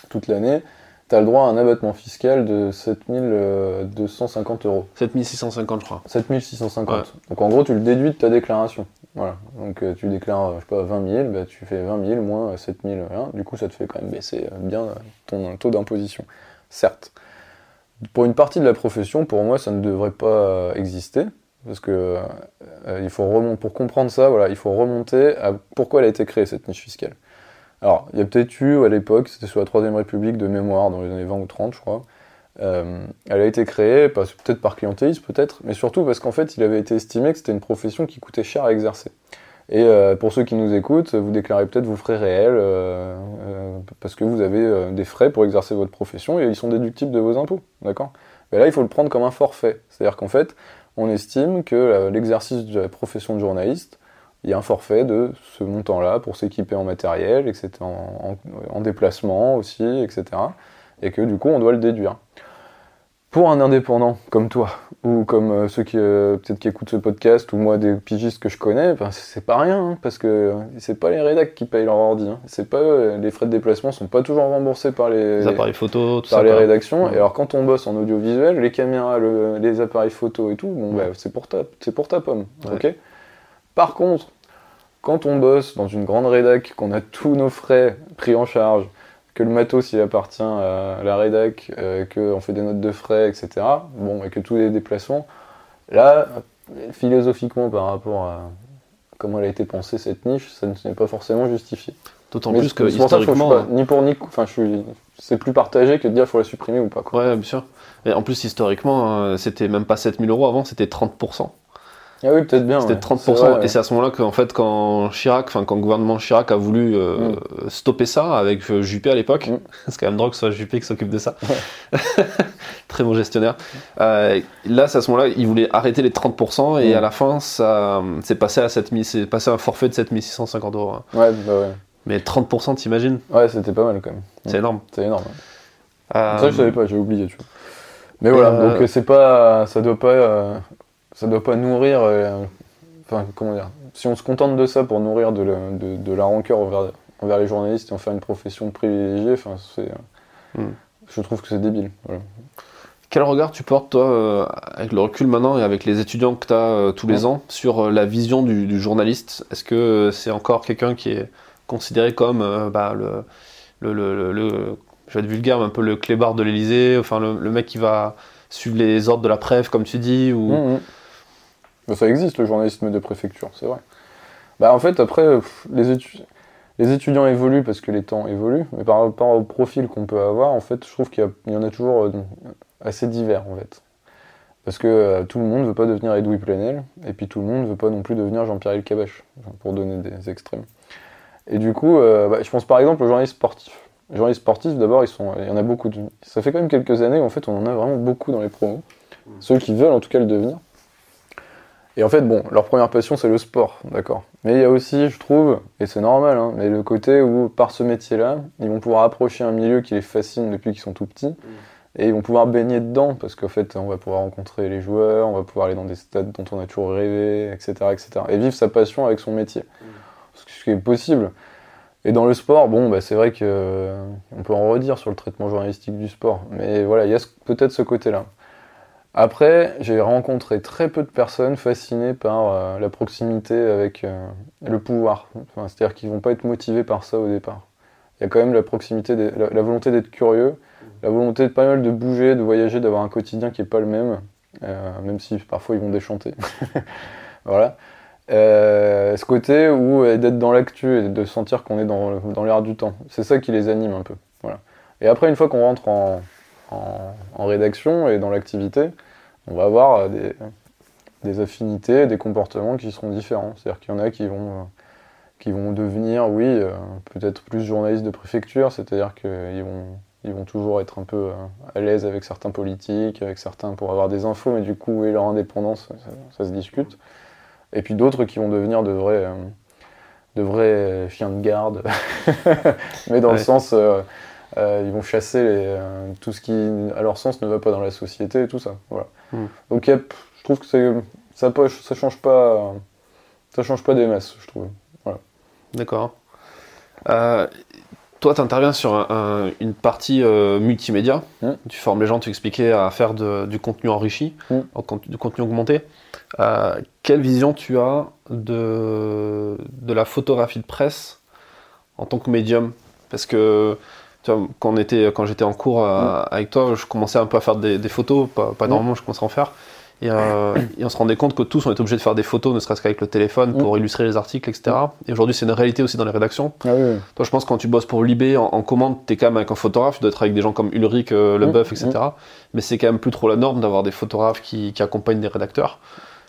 toute l'année, tu as le droit à un abattement fiscal de 7250 euros. 7650, je crois. 7650. Ouais. Donc en gros, tu le déduis de ta déclaration. Voilà. Donc euh, tu déclares, euh, je sais pas, 20 000, bah, tu fais 20 000 moins 7 000, rien. Du coup, ça te fait quand même baisser euh, bien euh, ton taux d'imposition. Certes. Pour une partie de la profession, pour moi, ça ne devrait pas euh, exister. Parce que euh, il faut remonter, pour comprendre ça, voilà, il faut remonter à pourquoi elle a été créée, cette niche fiscale. Alors, il y a peut-être eu, à l'époque, c'était sous la Troisième République de mémoire, dans les années 20 ou 30, je crois, euh, elle a été créée, peut-être par clientélisme, peut-être, mais surtout parce qu'en fait, il avait été estimé que c'était une profession qui coûtait cher à exercer. Et euh, pour ceux qui nous écoutent, vous déclarez peut-être vos frais réels, parce que vous avez des frais pour exercer votre profession et ils sont déductibles de vos impôts, d'accord? Mais là, il faut le prendre comme un forfait. C'est-à-dire qu'en fait, on estime que euh, l'exercice de la profession de journaliste, il y a un forfait de ce montant-là pour s'équiper en matériel, etc., en, en- en déplacement aussi, etc. Et que du coup, on doit le déduire. Pour un indépendant comme toi, ou comme euh, ceux qui euh, peut-être qui écoutent ce podcast, ou moi des pigistes que je connais, ben, c'est pas rien, hein, parce que c'est pas les rédacs qui payent leur ordi. hein. C'est pas eux, les frais de déplacement sont pas toujours remboursés par les, Les appareils photo, tout par ça. les rédactions. Ouais. Et alors quand on bosse en audiovisuel, les caméras, le- les appareils photo et tout, bon Ouais. bah, c'est pour ta, c'est pour ta pomme, Ouais. ok? Par contre, quand on bosse dans une grande rédac, qu'on a tous nos frais pris en charge, que le matos il appartient à la rédac, euh, qu'on fait des notes de frais, etc. Bon, et que tous les déplacements, là, philosophiquement par rapport à comment elle a été pensée cette niche, ça ne n'est pas forcément justifié. D'autant plus que ça je historiquement. pas- ni pour ni, enfin, je suis, c'est plus partagé que de dire faut la supprimer ou pas. Quoi. Ouais, bien sûr. Et en plus, historiquement, euh, c'était même pas 7000 euros avant, c'était 30%. Ah oui, peut-être bien. C'était ouais. 30%. C'est vrai, ouais. Et c'est à ce moment-là qu'en fait, quand Chirac, enfin, quand le gouvernement Chirac a voulu euh, stopper ça avec euh, Juppé à l'époque, Mm. c'est quand même drôle que ce soit Juppé qui s'occupe de ça. Très bon gestionnaire. Euh, là, c'est à ce moment-là, il voulait arrêter les 30% et Mm. à la fin, ça, c'est passé à 7000, c'est passé à un forfait de 7650 euros. hein. Ouais, bah ouais. Mais 30%, t'imagines? Ouais, c'était pas mal quand même. C'est énorme. C'est énorme. Ça, je savais pas, j'ai oublié, tu vois. Mais voilà, donc c'est pas, ça doit pas, ça doit pas nourrir. euh, enfin, comment dire, si on se contente de ça pour nourrir de la, de, de la rancœur envers, envers les journalistes et en faire une profession privilégiée, enfin, c'est, Hmm. je trouve que c'est débile. Voilà. Quel regard tu portes, toi, euh, avec le recul maintenant et avec les étudiants que tu as tous les Ouais. ans, sur euh, la vision du, du journaliste? Est-ce que euh, c'est encore quelqu'un qui est considéré comme euh, bah, le, le, le, le- le- je vais être vulgaire, mais un peu le clébard de l'Elysée, enfin le, mec qui va suivre les ordres de la préf, comme tu dis ou... Mhm. Ça existe le journalisme de préfecture, c'est vrai. Bah en fait après les, étu- les étudiants évoluent parce que les temps évoluent, mais par rapport au profil qu'on peut avoir, en fait je trouve qu'il y, en a toujours euh, assez divers en fait. Parce que euh, tout le monde veut pas devenir Edoui Plenel, et puis tout le monde veut pas non plus devenir Jean-Pierre enfin, pour donner des extrêmes. Et du coup, euh, bah, je pense par exemple aux journalistes sportifs. Les journalistes sportifs, d'abord, il y en a beaucoup. de- Ça fait quand même quelques années, en fait, on en a vraiment beaucoup dans les promos. Ceux qui veulent en tout cas le devenir. Et en fait, bon, leur première passion, c'est le sport, d'accord. Mais il y a aussi, je trouve, et c'est normal, hein, mais le côté où, par ce métier-là, ils vont pouvoir approcher un milieu qui les fascine depuis qu'ils sont tout petits, et ils vont pouvoir baigner dedans, parce qu'en fait, on va pouvoir rencontrer les joueurs, on va pouvoir aller dans des stades dont on a toujours rêvé, etc., etc. Et vivre sa passion avec son métier. Ce qui est possible. Et dans le sport, bon, bah, c'est vrai que euh, on peut en redire sur le traitement journalistique du sport, mais voilà, il y a peut-être ce côté-là. Après, j'ai rencontré très peu de personnes fascinées par euh, la proximité avec euh, le pouvoir. Enfin, C'est-à-dire qu'ils vont pas être motivés par ça au départ. Il y a quand même la proximité, la, volonté d'être curieux, la volonté de pas mal de bouger, de voyager, d'avoir un quotidien qui est pas le même, euh, même si parfois ils vont déchanter. voilà. Ce côté où d'être dans l'actu et de sentir qu'on est dans, dans l'air du temps. C'est ça qui les anime un peu. Voilà. Et après, une fois qu'on rentre en, en, en rédaction et dans l'activité, on va avoir euh, des, des affinités, des comportements qui seront différents. C'est-à-dire qu'il y en a qui vont, euh, qui vont devenir, oui, euh, peut-être plus journalistes de préfecture, c'est-à-dire qu'ils vont, ils vont toujours être un peu à l'aise avec certains politiques, avec certains pour avoir des infos, mais du coup, leur indépendance, ça, ça se discute. Et puis d'autres qui vont devenir de vrais, de vrais chiens de garde, mais dans le sens, euh, euh, ils vont chasser les, euh, tout ce qui, à leur sens, ne va pas dans la société et tout ça. Voilà. Mm. Donc il y a- je trouve que ça, ça change pas, ça change pas des masses, je trouve. D'accord. Euh, toi, tu interviens sur un- un- une partie multimédia. Mm. Tu formes les gens, tu expliquais à faire de- du contenu enrichi, Mm. en con- du contenu augmenté. Quelle vision tu as de, de la photographie de presse en tant que médium? Parce que quand, on était, quand j'étais en cours euh, avec toi, je commençais un peu à faire des, des photos, pas, pas Mm. énormément, je commençais à en faire. Et, euh, et on se rendait compte que tous, on était obligés de faire des photos, ne serait-ce qu'avec le téléphone, pour illustrer les articles, etc. Et aujourd'hui, c'est une réalité aussi dans les rédactions. Ah oui. Toi, je pense que quand tu bosses pour Libé en, en commande, t'es quand même avec un photographe, tu dois être avec des gens comme Ulrich, euh, Leboeuf, Mmh, etc. Mais c'est quand même plus trop la norme d'avoir des photographes qui, qui accompagnent des rédacteurs.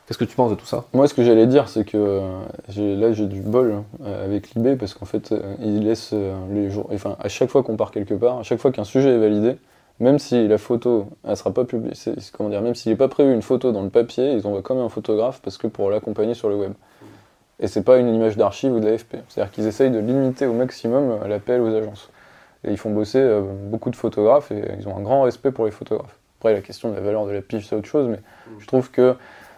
Qu'est-ce que tu penses de tout ça Moi, ce que j'allais dire, c'est que euh, là, j'ai du bol euh, avec l'IB parce qu'en fait, euh, il laisse euh, les jours. Enfin, à chaque fois qu'on part quelque part, à chaque fois qu'un sujet est validé, même si la photo, elle sera pas publiée, comment dire, même s'il n'est pas prévu une photo dans le papier, ils envoient quand même un photographe parce que pour l'accompagner sur le web. Et c'est pas une image d'archive ou d'AFP. C'est-à-dire qu'ils essayent de limiter au maximum l'appel aux agences. Et ils font bosser beaucoup de photographes et ils ont un grand respect pour les photographes. Après, la question de la valeur de la pige, c'est autre chose, mais je trouve que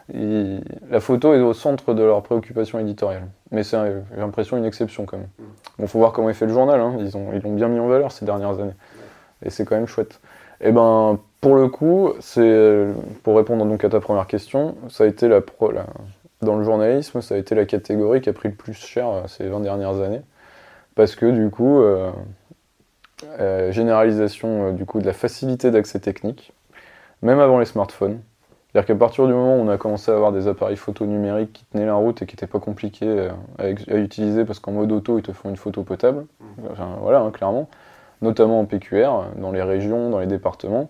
la photo est au centre de leurs préoccupations éditoriales. Mais c'est, j'ai l'impression, une exception quand même. Bon, faut voir comment est fait le journal, hein. ils, ont, l'ont bien mis en valeur ces dernières années. Et c'est quand même chouette. Et ben, pour le coup, c'est, pour répondre donc à ta première question, ça a été la, dans le journalisme, ça a été la catégorie qui a pris le plus cher euh, ces 20 dernières années. Parce que du coup, euh, euh, généralisation du coup de la facilité d'accès technique, même avant les smartphones. C'est-à-dire qu'à partir du moment où on a commencé à avoir des appareils photo numériques qui tenaient la route et qui n'étaient pas compliqués euh, à, utiliser parce qu'en mode auto ils te font une photo potable, Enfin, voilà, hein, clairement, notamment en PQR, dans les régions, dans les départements,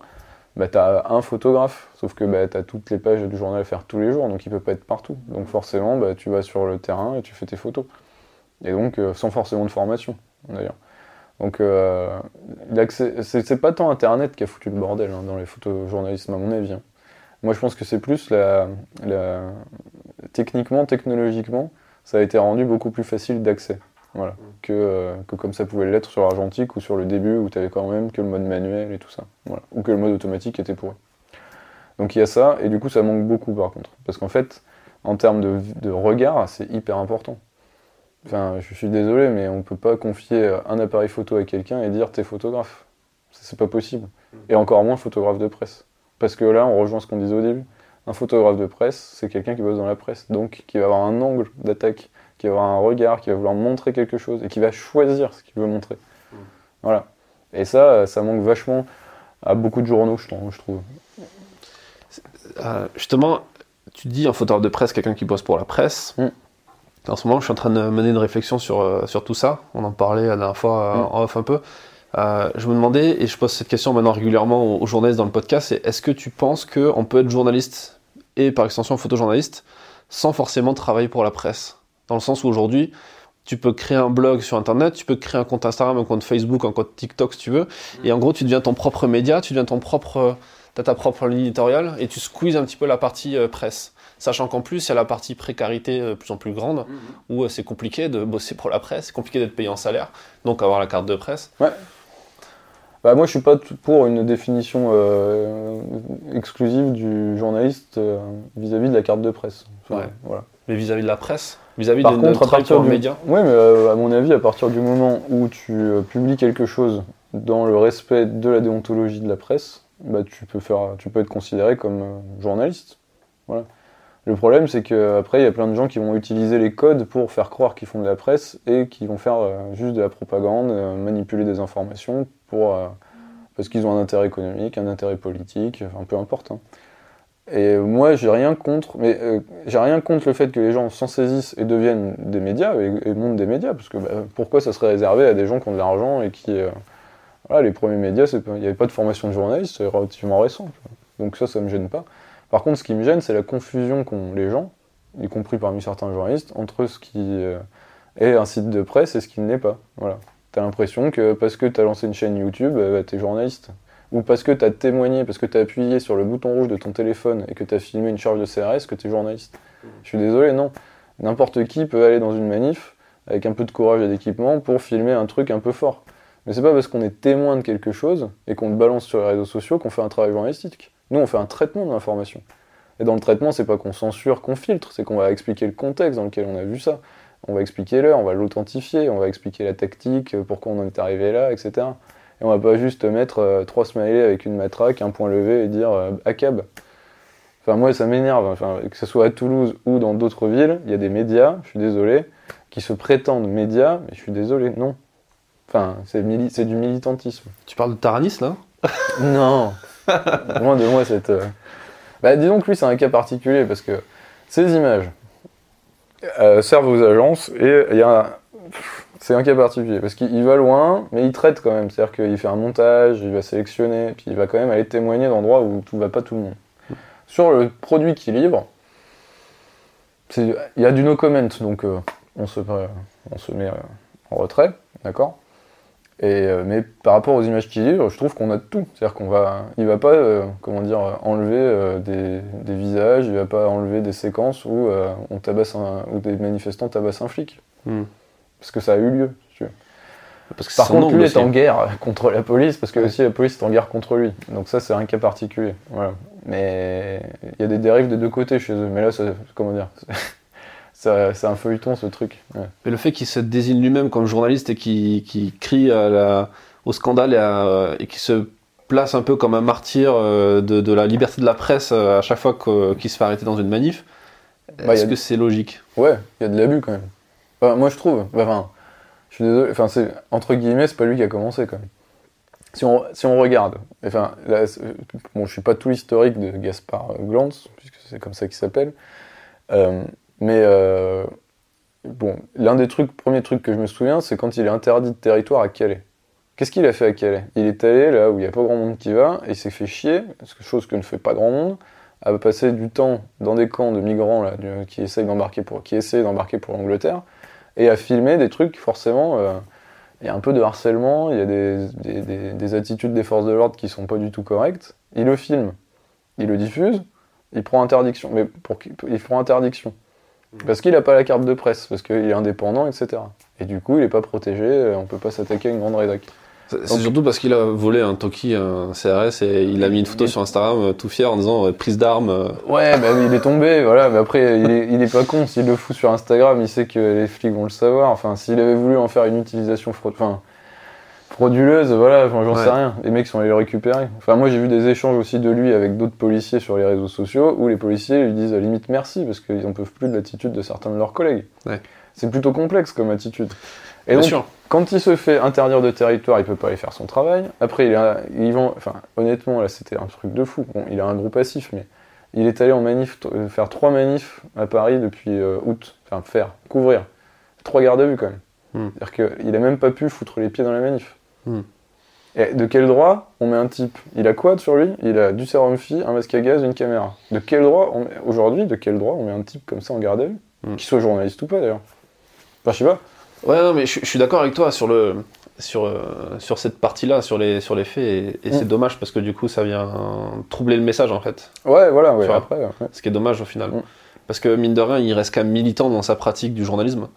bah, tu as un photographe, sauf que bah, tu as toutes les pages du journal à faire tous les jours, donc il peut pas être partout. Donc forcément, bah, tu vas sur le terrain et tu fais tes photos. Et donc, euh, sans forcément de formation, d'ailleurs. Donc, euh, c'est pas tant Internet qui a foutu le bordel hein, dans les photojournalismes, à mon avis. hein. Moi, je pense que c'est plus la, la- techniquement, technologiquement, ça a été rendu beaucoup plus facile d'accès. Voilà. Que, euh, que comme ça pouvait l'être sur Argentique ou sur le début où tu avais quand même que le mode manuel et tout ça. Voilà. Ou que le mode automatique était pourri. Donc il y a ça, et du coup ça manque beaucoup par contre. Parce qu'en fait, en termes de, de regard, c'est hyper important. Enfin, je suis désolé, mais on peut pas confier un appareil photo à quelqu'un et dire t'es photographe. C'est c'est pas possible. Et encore moins photographe de presse. Parce que là, on rejoint ce qu'on disait au début. Un photographe de presse, c'est quelqu'un qui bosse dans la presse, donc qui va avoir un angle d'attaque, qui va avoir un regard, qui va vouloir montrer quelque chose et qui va choisir ce qu'il veut montrer. Voilà. Et ça, ça manque vachement à beaucoup de journaux, je trouve. je trouve. Euh, justement, tu dis un photographe de presse, quelqu'un qui bosse pour la presse. Mm. En ce moment, je suis en train de mener une réflexion sur, euh, sur tout ça. On en parlait la dernière fois euh, Mm. en off un peu. Euh, je me demandais, et je pose cette question maintenant régulièrement aux, aux journalistes dans le podcast, c'est est-ce que tu penses qu'on peut être journaliste et par extension photojournaliste sans forcément travailler pour la presse? Dans le sens où aujourd'hui, tu peux créer un blog sur Internet, tu peux créer un compte Instagram, un compte Facebook, un compte TikTok si tu veux, et en gros, tu deviens ton propre média, tu deviens ton propre, t'as ta propre ligne éditoriale, et tu squeezes un petit peu la partie euh, presse. Sachant qu'en plus, il y a la partie précarité euh, de plus en plus grande, où euh, c'est compliqué de bosser pour la presse, c'est compliqué d'être payé en salaire, donc avoir la carte de presse. Bah, moi, je suis pas pour une définition euh, exclusive du journaliste euh, vis-à-vis de la carte de presse. Enfin, Ouais. voilà. Mais vis-à-vis de la presse, vis-à-vis Par de notre pour du média? Ouais, mais euh, à mon avis, à partir du moment où tu euh, publies quelque chose dans le respect de la déontologie de la presse, bah, tu peux faire, tu peux être considéré comme journaliste. Voilà. Le problème, c'est qu'après, il y a plein de gens qui vont utiliser les codes pour faire croire qu'ils font de la presse et qui vont faire euh, juste de la propagande, euh, manipuler des informations pour, euh, parce qu'ils ont un intérêt économique, un intérêt politique, enfin peu importe. hein. Et moi, j'ai rien contre, mais j'ai rien contre le fait que les gens s'en saisissent et deviennent des médias et, montent des médias, parce que bah, pourquoi ça serait réservé à des gens qui ont de l'argent et qui, voilà, les premiers médias, il n'y avait pas de formation de journaliste, c'est relativement récent. Donc ça, ça me gêne pas. Par contre, ce qui me gêne, c'est la confusion qu'ont les gens, y compris parmi certains journalistes, entre ce qui euh, est un site de presse et ce qui ne l'est pas. Voilà. T'as l'impression que parce que t'as lancé une chaîne YouTube, euh, bah, t'es journaliste. Ou parce que t'as témoigné, parce que t'as appuyé sur le bouton rouge de ton téléphone et que t'as filmé une charge de CRS, que t'es journaliste. Je suis désolé, non. N'importe qui peut aller dans une manif avec un peu de courage et d'équipement pour filmer un truc un peu fort. Mais c'est pas parce qu'on est témoin de quelque chose et qu'on le balance sur les réseaux sociaux qu'on fait un travail journalistique. Nous, on fait un traitement de l'information. Et dans le traitement, c'est pas qu'on censure, qu'on filtre, c'est qu'on va expliquer le contexte dans lequel on a vu ça. On va expliquer l'heure, on va l'authentifier, on va expliquer la tactique, euh, pourquoi on en est arrivé là, etc. Et on va pas juste mettre euh, trois smileys avec une matraque, un point levé et dire euh, ACAB. Enfin, moi, ça m'énerve. Enfin, que ce soit à Toulouse ou dans d'autres villes, il y a des médias, je suis désolé, qui se prétendent médias, mais je suis désolé, non. Enfin, c'est mili- c'est du militantisme. Tu parles de Taranis là? Non Loin de moi cette. euh, Bah, disons que lui, c'est un cas particulier parce que ces images euh, servent aux agences et il y a. C'est un cas particulier parce qu'il va loin, mais il traite quand même. C'est-à-dire qu'il fait un montage, il va sélectionner, puis il va quand même aller témoigner d'endroits où tout va pas tout le monde. Sur le produit qu'il livre, il y a du no comment, donc euh, on, se, on se met en retrait, d'accord? Et, euh, mais par rapport aux images qu'il livre, je trouve qu'on a de tout. C'est-à-dire qu'on va, il va pas, euh, comment dire, enlever euh, des, des visages, il va pas enlever des séquences où euh, on tabasse un, où des manifestants tabassent un flic, Hmm. parce que ça a eu lieu. tu. Parce que Par contre, lui aussi. est en guerre contre la police, parce que Ouais. aussi la police est en guerre contre lui. Donc ça, c'est un cas particulier. Voilà. Mais il y a des dérives des deux côtés chez eux. Mais là, ça- comment dire, c'est un feuilleton ce truc. Ouais. Mais le fait qu'il se désigne lui-même comme journaliste et qu'il crie à la- au scandale et, à- et qu'il se place un peu comme un martyr euh, de, de la liberté de la presse euh, à chaque fois qu'il se fait arrêter dans une manif, Bah, est-ce que c'est logique? Ouais, il y a de l'abus quand même. Enfin, moi je trouve. Enfin, je suis désolé. Enfin, c'est entre guillemets, c'est pas lui qui a commencé quand même. Si on, si on regarde, enfin, là, bon, je suis pas tout l'historique de Gaspard Glantz, puisque c'est comme ça qu'il s'appelle. Euh, mais euh, bon, l'un des trucs, premiers trucs que je me souviens, c'est quand il est interdit de territoire à Calais. Qu'est-ce qu'il a fait à Calais? Il est allé là où il n'y a pas grand monde qui va, et il s'est fait chier, chose que ne fait pas grand monde, à passer du temps dans des camps de migrants là, qui essayent d'embarquer pour, pour l'Angleterre, et à filmer des trucs forcément. euh, il y a un peu de harcèlement, il y a des, des- des- des attitudes des forces de l'ordre qui sont pas du tout correctes. Il le filme, il le diffuse, il prend interdiction. Mais pour il prend interdiction parce qu'il n'a pas la carte de presse, parce qu'il est indépendant, etc. Et du coup, il n'est pas protégé, euh, on peut pas s'attaquer à une grande rédac. C'est surtout parce qu'il a volé un Toki, un CRS, et il a mis une photo sur Instagram euh, tout fier en disant euh, prise d'armes. euh. Ouais, bah oui, il est tombé, voilà. Mais après, il est, il est pas con. S'il le fout sur Instagram, il sait que les flics vont le savoir. Enfin, s'il avait voulu en faire une utilisation fraud... enfin, frauduleuse, voilà, j'en Ouais. sais rien. Les mecs sont allés le récupérer. Enfin, moi, j'ai vu des échanges aussi de lui avec d'autres policiers sur les réseaux sociaux où les policiers lui disent à limite merci parce qu'ils en peuvent plus de l'attitude de certains de leurs collègues. Ouais. C'est plutôt complexe comme attitude. Et Bien donc, sûr. quand il se fait interdire de territoire, il peut pas aller faire son travail. Après, il, a, il vend, enfin, honnêtement, là, c'était un truc de fou. Bon, il a un gros passif, mais il est allé en manif, euh, faire trois manifs à Paris depuis euh, août. Enfin, faire, couvrir. Trois gardes à vue, quand même. Hmm. C'est-à-dire qu'il a même pas pu foutre les pieds dans la manif. Hmm. Et de quel droit on met un type? Il a quoi sur lui? Il a du sérum phi, un masque à gaz, une caméra. De quel droit, on aujourd'hui, de quel droit on met un type comme ça en garde à vue? Hmm. Qu'il soit journaliste ou pas, d'ailleurs. Enfin, je sais pas. Ouais, non, mais je, je suis d'accord avec toi sur le sur euh, sur cette partie-là, sur les sur les faits, et, et c'est Mm. dommage parce que du coup, ça vient troubler le message en fait. Ouais, voilà, ouais, après. Ce qui est dommage au final. Mm. Parce que mine de rien, il reste quand même militant dans sa pratique du journalisme.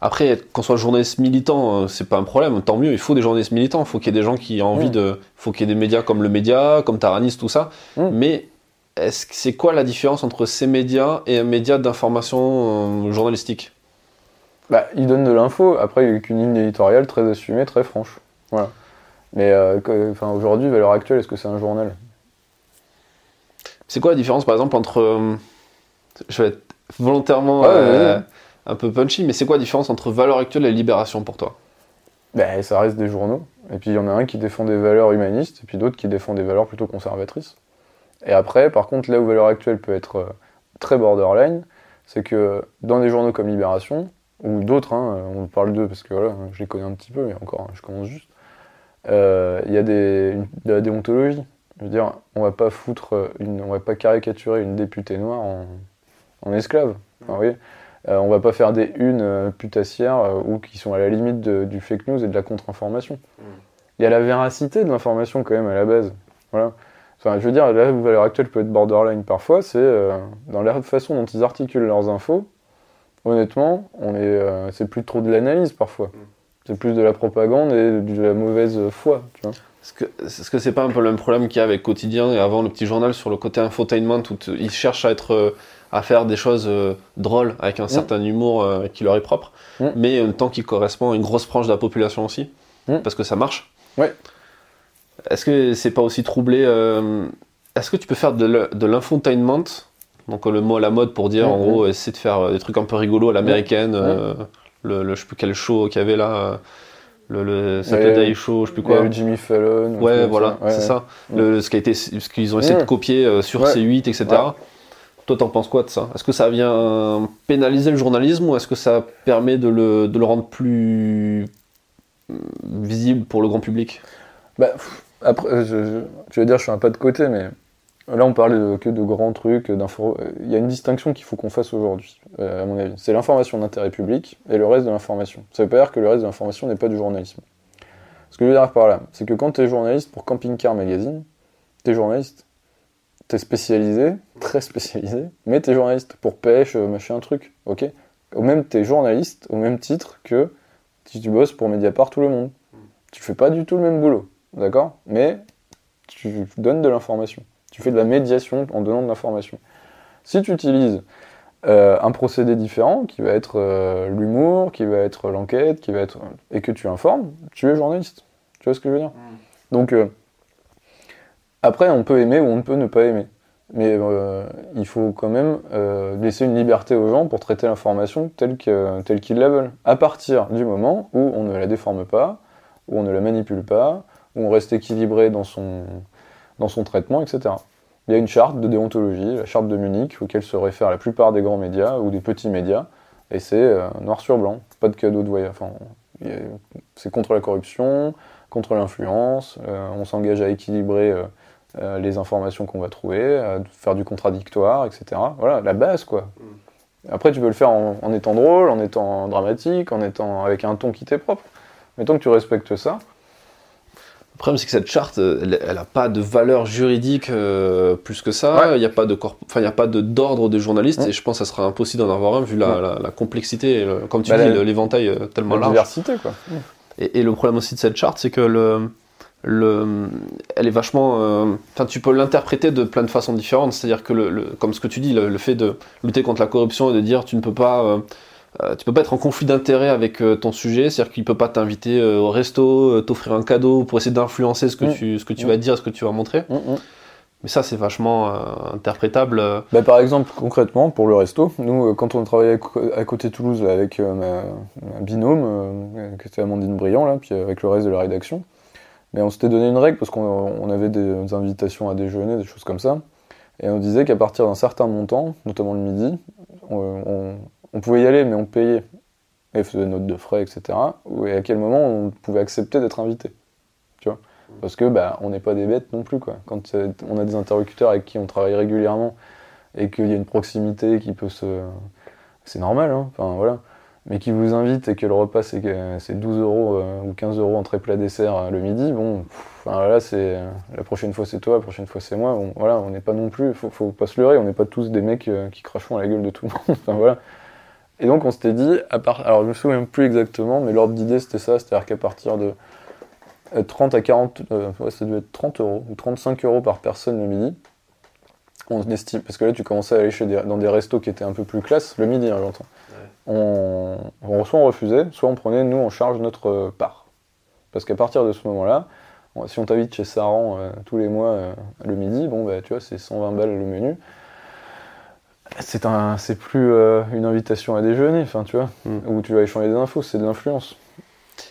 Après, qu'on soit journaliste militant, euh, c'est pas un problème. Tant mieux, il faut des journalistes militants. Il faut qu'il y ait des gens qui aient envie Mm. de. Il faut qu'il y ait des médias comme le Média, comme Taranis, tout ça. Mais est-ce que c'est quoi la différence entre ces médias et un média d'information euh, journalistique? Bah, il donne de l'info, après il n'y a qu'une ligne éditoriale très assumée, très franche. Voilà. Mais euh, que- enfin, aujourd'hui, valeur actuelle, est-ce que c'est un journal? C'est quoi la différence, par exemple, entre. Euh, je vais être volontairement Ouais, euh, ouais, un peu punchy, mais c'est quoi la différence entre valeur actuelle et libération pour toi? Bah, Ça reste des journaux. Et puis il y en a un qui défend des valeurs humanistes, et puis d'autres qui défendent des valeurs plutôt conservatrices. Et après, par contre, là où valeur actuelle peut être euh, très borderline, c'est que dans des journaux comme Libération, ou d'autres, hein, on parle d'eux parce que voilà, je les connais un petit peu, mais encore, hein, je commence juste, euh, il y a des, une- de la déontologie. Je veux dire, on va pas foutre, euh, une, on va pas caricaturer une députée noire en, en esclave. Enfin, vous voyez Euh, on va pas faire des unes euh, putassières euh, ou qui sont à la limite du fake news et de la contre-information. Il y a la véracité de l'information quand même à la base. Voilà. Enfin, je veux dire, où valeur actuelle peut être borderline parfois, c'est dans la façon dont ils articulent leurs infos. Honnêtement, on est, c'est plus trop de l'analyse parfois. C'est plus de la propagande et de la mauvaise foi. Tu vois. Est-ce que est-ce que c'est pas un peu le même problème qu'il y a avec Quotidien et avant le petit journal sur le côté infotainment ils cherchent à être à faire des choses euh, drôles avec un certain humour euh, qui leur est propre, Mm. mais en même temps qui correspond à une grosse frange de la population aussi, Mm. parce que ça marche. Ouais. Est-ce que c'est pas aussi troublé euh, Est-ce que tu peux faire de l'infotainment donc le mot à la mode pour dire Mm, en mm. gros essayer de faire des trucs un peu rigolos à l'américaine, le, le- je sais plus quel show qu'il y avait là, le, le Saturday Show, je sais plus quoi. Jimmy Fallon. Ouais, voilà, c'est ça. Le, ce qui a été, ce qu'ils ont essayé de copier sur Ouais. C8, etc. Toi, t'en penses quoi de ça? Est-ce que ça vient pénaliser le journalisme ou est-ce que ça permet de le, de le rendre plus visible pour le grand public? Bah, après, je, je, vais dire, je suis un pas de côté, mais là, on parlait de- que de grands trucs, d'infos. Il y a une distinction qu'il faut qu'on fasse aujourd'hui, euh, à mon avis. C'est l'information d'intérêt public et le reste de l'information. Ça veut pas dire que le reste de l'information n'est pas du journalisme. Ce que je veux dire par là, c'est que quand tu es journaliste pour Camping Car Magazine, tu es journaliste, tu es spécialisé, très spécialisé, mais tu es journaliste pour pêche, euh, machin, truc, ok Au même, tu es journaliste au même titre que si tu bosses pour Mediapart ou Le Monde. Tu fais pas du tout le même boulot, d'accord? Mais tu donnes de l'information. Tu fais de la médiation en donnant de l'information. Si tu utilises euh, un procédé différent, qui va être euh, l'humour, qui va être l'enquête, qui va être et que tu informes, tu es journaliste. Tu vois ce que je veux dire? Donc euh, après, on peut aimer ou on peut ne pas aimer, mais euh, il faut quand même euh, laisser une liberté aux gens pour traiter l'information telle qu'ils la veulent. À partir du moment où on ne la déforme pas, où on ne la manipule pas, où on reste équilibré dans son, traitement, etc. Il y a une charte de déontologie, la charte de Munich, auquel se réfèrent la plupart des grands médias ou des petits médias, et c'est euh, noir sur blanc, pas de cadeau de voyage. C'est contre la corruption, contre l'influence, on s'engage à équilibrer euh, euh, les informations qu'on va trouver, à faire du contradictoire, etc. Voilà, la base, quoi. Après, tu peux le faire en, en étant drôle, en étant dramatique, en étant avec un ton qui t'est propre. Mais tant que tu respectes ça, Le problème, c'est que cette charte, euh, elle, elle a pas de valeur juridique euh, plus que ça. Il n'y a pas de corp- enfin, il y a pas de d'ordre des journalistes Ouais. et je pense que ça sera impossible d'en avoir un vu la, Ouais. la- la complexité, et le- comme tu Bah, dis, la- l'éventail euh, tellement la large. diversité, quoi. Et, et le problème aussi de cette charte, c'est que le, le, elle est vachement. euh, Enfin, tu peux l'interpréter de plein de façons différentes. C'est-à-dire que, le, le- comme ce que tu dis, le, le fait de lutter contre la corruption et de dire tu ne peux pas. euh, euh, tu peux pas être en conflit d'intérêt avec euh, ton sujet, c'est-à-dire qu'il peut pas t'inviter au resto, t'offrir un cadeau pour essayer d'influencer ce que Mm. tu, ce que tu Mm. vas dire, ce que tu vas montrer. Mm. Mais ça, c'est vachement interprétable. Bah, par exemple, concrètement, pour le resto, nous, quand on travaillait à, côté de Toulouse là, avec ma, ma binôme, qui était Amandine Briand, là, puis avec le reste de la rédaction, mais on s'était donné une règle parce qu'on on avait des invitations à déjeuner, des choses comme ça, et on disait qu'à partir d'un certain montant, notamment le midi, on, on- pouvait y aller, mais on payait, et faisait note de frais, etc. Et à quel moment on pouvait accepter d'être invité, tu vois? Parce que bah, on n'est pas des bêtes non plus, quoi. Quand on a des interlocuteurs avec qui on travaille régulièrement et qu'il y a une proximité qui peut se. C'est normal, hein, enfin voilà. Mais qui vous invite et que le repas c'est que- c'est 12 euros euh, ou 15 euros entrée plat dessert euh, le midi, bon, là c'est. euh, La prochaine fois c'est toi, la prochaine fois c'est moi, voilà, on n'est pas non plus. Faut, pas se leurrer, on n'est pas tous des mecs qui crachons à la gueule de tout le monde, enfin voilà. Et donc on s'était dit, à alors je me souviens plus exactement, mais l'ordre d'idée c'était ça, c'est-à-dire qu'à partir de euh, 30 à 40, euh, ouais, ça devait être 30 euros ou 35 euros par personne le midi. On estime, parce que là tu commençais à aller chez des- dans des restos qui étaient un peu plus classe, le midi hein, j'entends. On, on, soit on refusait, soit on prenait nous en charge notre part. Parce qu'à partir de ce moment-là, si on t'invite chez Saran euh, tous les mois euh, le midi, bon bah tu vois c'est 120 balles le menu. C'est un, c'est plus euh, une invitation à déjeuner, enfin tu vois, Mm. où tu vas échanger des infos, c'est de l'influence.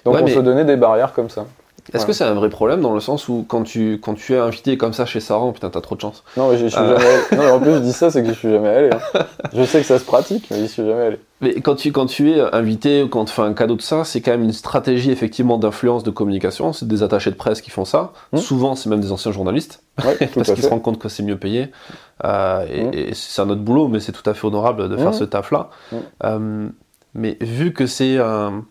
Donc Ouais, on mais- se donnait des barrières comme ça. Est-ce Ouais. que c'est un vrai problème dans le sens où quand tu, quand tu es invité comme ça chez Saran, putain, t'as trop de chance. Non, mais j'y suis Euh. jamais allé. Non, en plus, je dis ça, c'est que je suis jamais allé. hein. Je sais que ça se pratique, mais j'y suis jamais allé. Mais quand tu, quand tu es invité ou quand tu fais un cadeau de ça, c'est quand même une stratégie effectivement d'influence de communication. C'est des attachés de presse qui font ça. Hmm. Souvent, c'est même des anciens journalistes Ouais, parce qu'ils se rendent compte que c'est mieux payé. Euh, et Hmm. et c'est un autre boulot, mais c'est tout à fait honorable de faire Hmm. ce taf-là. Euh, mais vu que c'est un.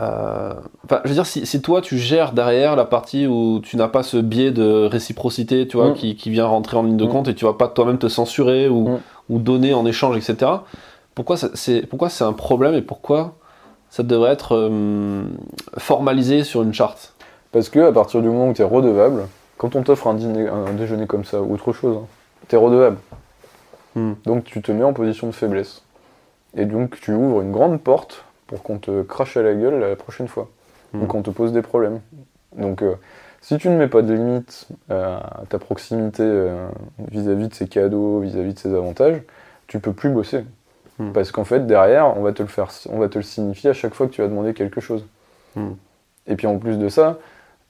Euh, Enfin, je veux dire, si, si toi tu gères derrière la partie où tu n'as pas ce biais de réciprocité, tu vois, Mm. qui, qui vient rentrer en ligne de Mm. compte et tu vas pas toi-même te censurer ou, Mm. ou donner en échange, etc. Pourquoi c'est pourquoi c'est un problème et pourquoi ça devrait être euh, formalisé sur une charte? Parce que à partir du moment où tu es redevable, quand on t'offre un, dîner, un déjeuner comme ça, ou autre chose, tu es redevable. Donc tu te mets en position de faiblesse. Et donc tu ouvres une grande porte pour qu'on te crache à la gueule la prochaine fois. Hmm. Donc on te pose des problèmes. Donc euh, si tu ne mets pas de limite à ta proximité euh, vis-à-vis de ces cadeaux, vis-à-vis de ces avantages, tu peux plus bosser. Hmm. Parce qu'en fait, derrière, on va te le faire, on va te le signifier à chaque fois que tu vas demander quelque chose. Hmm. Et puis en plus de ça,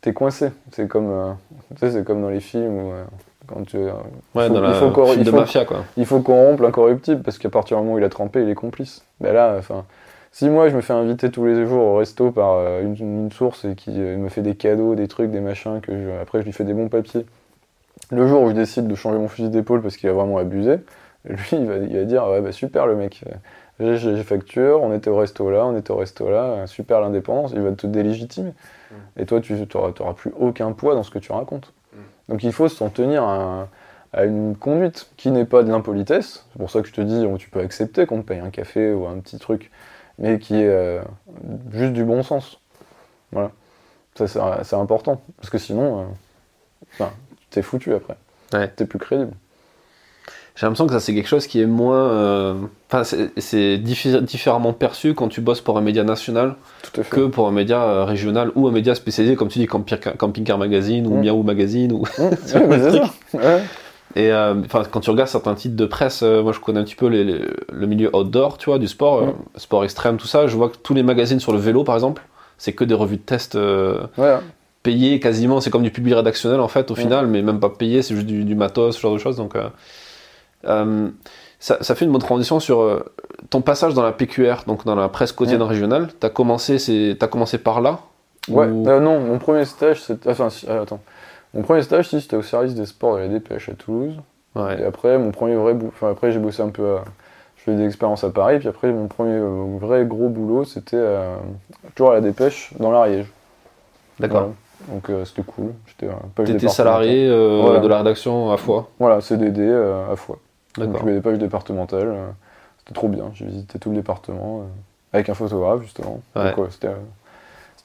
t'es coincé. C'est comme, euh, tu sais, c'est comme dans les films où quand tu, euh, Ouais, faut- dans il faut film il de faut- mafia, quoi. il faut corrompre l'incorruptible parce qu'à partir du moment où il a trempé, il est complice. Ben là, enfin, si moi je me fais inviter tous les jours au resto par euh, une, une source et qui euh, me fait des cadeaux, des trucs, des machins, que je- après je lui fais des bons papiers, le jour où je décide de changer mon fusil d'épaule parce qu'il a vraiment abusé, lui il va, il va dire ouais bah super le mec, j'ai facture, on était au resto là, on était au resto là, euh, super l'indépendance, il va te délégitimer. Et toi tu n'auras plus aucun poids dans ce que tu racontes. Donc il faut s'en tenir à, à une conduite qui n'est pas de l'impolitesse. C'est pour ça que je te dis, tu peux accepter qu'on te paye un café ou un petit truc, mais qui est euh, juste du bon sens. Voilà. Ça, c'est c'est important. Parce que sinon, euh, t'es foutu après. Ouais. T'es plus crédible. J'ai l'impression que ça c'est quelque chose qui est moins. euh, Enfin, c'est- c'est diffé- différemment perçu quand tu bosses pour un média national que pour un média euh, régional ou un média spécialisé, comme tu dis, Camping, Camping Car Magazine ou Mm. Miaou Magazine. Ou... Mmh, ouais. Ouais. Et euh, enfin, quand tu regardes certains titres de presse, euh, moi je connais un petit peu les- les- le milieu outdoor, tu vois, du sport, euh, Mm. sport extrême, tout ça. Je vois que tous les magazines sur le vélo, par exemple, c'est que des revues de test Ouais. payées quasiment. C'est comme du public rédactionnel en fait, au Mm. final, mais même pas payé, c'est juste du, du matos, ce genre de choses. Donc, ça, ça fait une bonne transition sur ton passage dans la PQR, donc dans la presse quotidienne Mm. régionale. T'as commencé, t'as commencé par là Ouais. ou- non, mon premier stage, c'était. Enfin, si- attends. Mon premier stage, si, c'était au service des sports de la DPH à Toulouse. Ouais. Et après, mon premier vrai boulot, enfin après j'ai bossé un peu, à... je fais des expériences à Paris, puis après mon premier euh, vrai gros boulot, c'était euh, toujours à la dépêche dans l'Ariège. D'accord. Voilà. Donc euh, c'était cool. J'étais un page T'étais départementale. salarié euh, Voilà. de la rédaction à fois. Voilà, CDD euh, à. Donc D'accord. je des pages départementales. euh, c'était trop bien. J'ai visité tout le département euh, avec un photographe justement. Ouais. Donc ouais, c'était euh,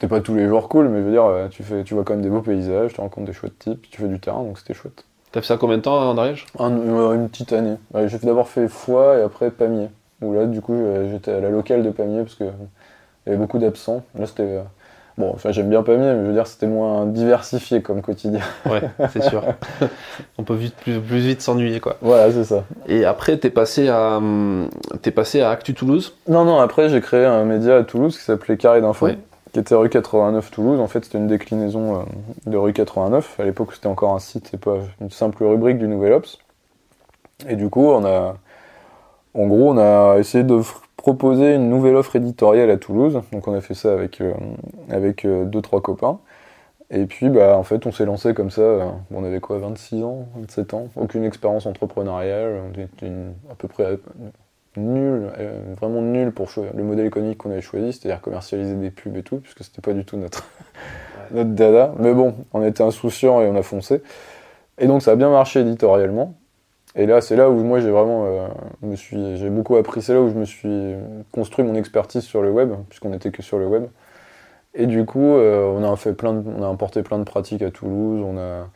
c'était pas tous les jours cool, mais je veux dire, euh, tu, fais, tu vois quand même des beaux paysages, tu rencontres des chouettes types, tu fais du terrain, donc c'était chouette. T'as fait ça combien de temps en Ariège? Un- euh, une petite année. J'ai d'abord fait Foix et après Pamiers. Où là, du coup, euh, j'étais à la locale de Pamiers parce que il y avait beaucoup d'absents. Là, c'était. Bon, enfin, j'aime bien Pamiers, mais je veux dire, c'était moins diversifié comme quotidien. Ouais, c'est sûr. On peut vite, plus, plus vite s'ennuyer, quoi. voilà, c'est ça. Et après, t'es passé à, hum, t'es passé à Actu Toulouse? Non, non, après, j'ai créé un média à Toulouse qui s'appelait Carré d'Info, Ouais. Qui était rue 89 Toulouse. En fait, c'était une déclinaison euh, de rue 89. À l'époque, c'était encore un site et pas une simple rubrique du Nouvel Ops. Et du coup, on a. En gros, on a essayé de proposer une nouvelle offre éditoriale à Toulouse. Donc, on a fait ça avec, euh, avec euh, deux, trois copains. Et puis, bah, en fait, on s'est lancé comme ça. euh, on avait quoi, 26 ans, 27 ans? Aucune expérience entrepreneuriale. On était à peu près nul, euh, vraiment nul pour le modèle économique qu'on avait choisi, c'est-à-dire commercialiser des pubs et tout, puisque c'était pas du tout notre, notre dada. Mais bon, on était insouciants et on a foncé. Et donc ça a bien marché éditorialement. Et là, c'est là où moi j'ai vraiment, euh, me suis, j'ai beaucoup appris. C'est là où je me suis construit mon expertise sur le web, puisqu'on n'était que sur le web. Et du coup, euh, on a fait plein, de- on a importé plein de pratiques à Toulouse. On a,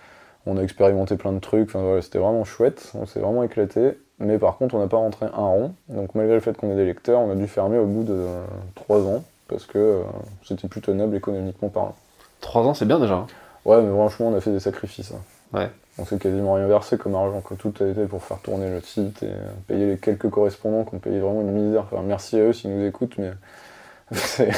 on a expérimenté plein de trucs. Enfin, voilà, c'était vraiment chouette. On s'est vraiment éclaté. Mais par contre, on n'a pas rentré un rond. Donc malgré le fait qu'on ait des lecteurs, on a dû fermer au bout de euh, trois ans parce que euh, c'était plus tenable économiquement parlant. Trois ans, c'est bien déjà. hein. Ouais, mais franchement, on a fait des sacrifices. hein. Ouais. On s'est quasiment rien versé comme argent. Quoi. Tout a été pour faire tourner le site et euh, payer les quelques correspondants qui ont payé vraiment une misère. Enfin, merci à eux s'ils nous écoutent, mais c'est-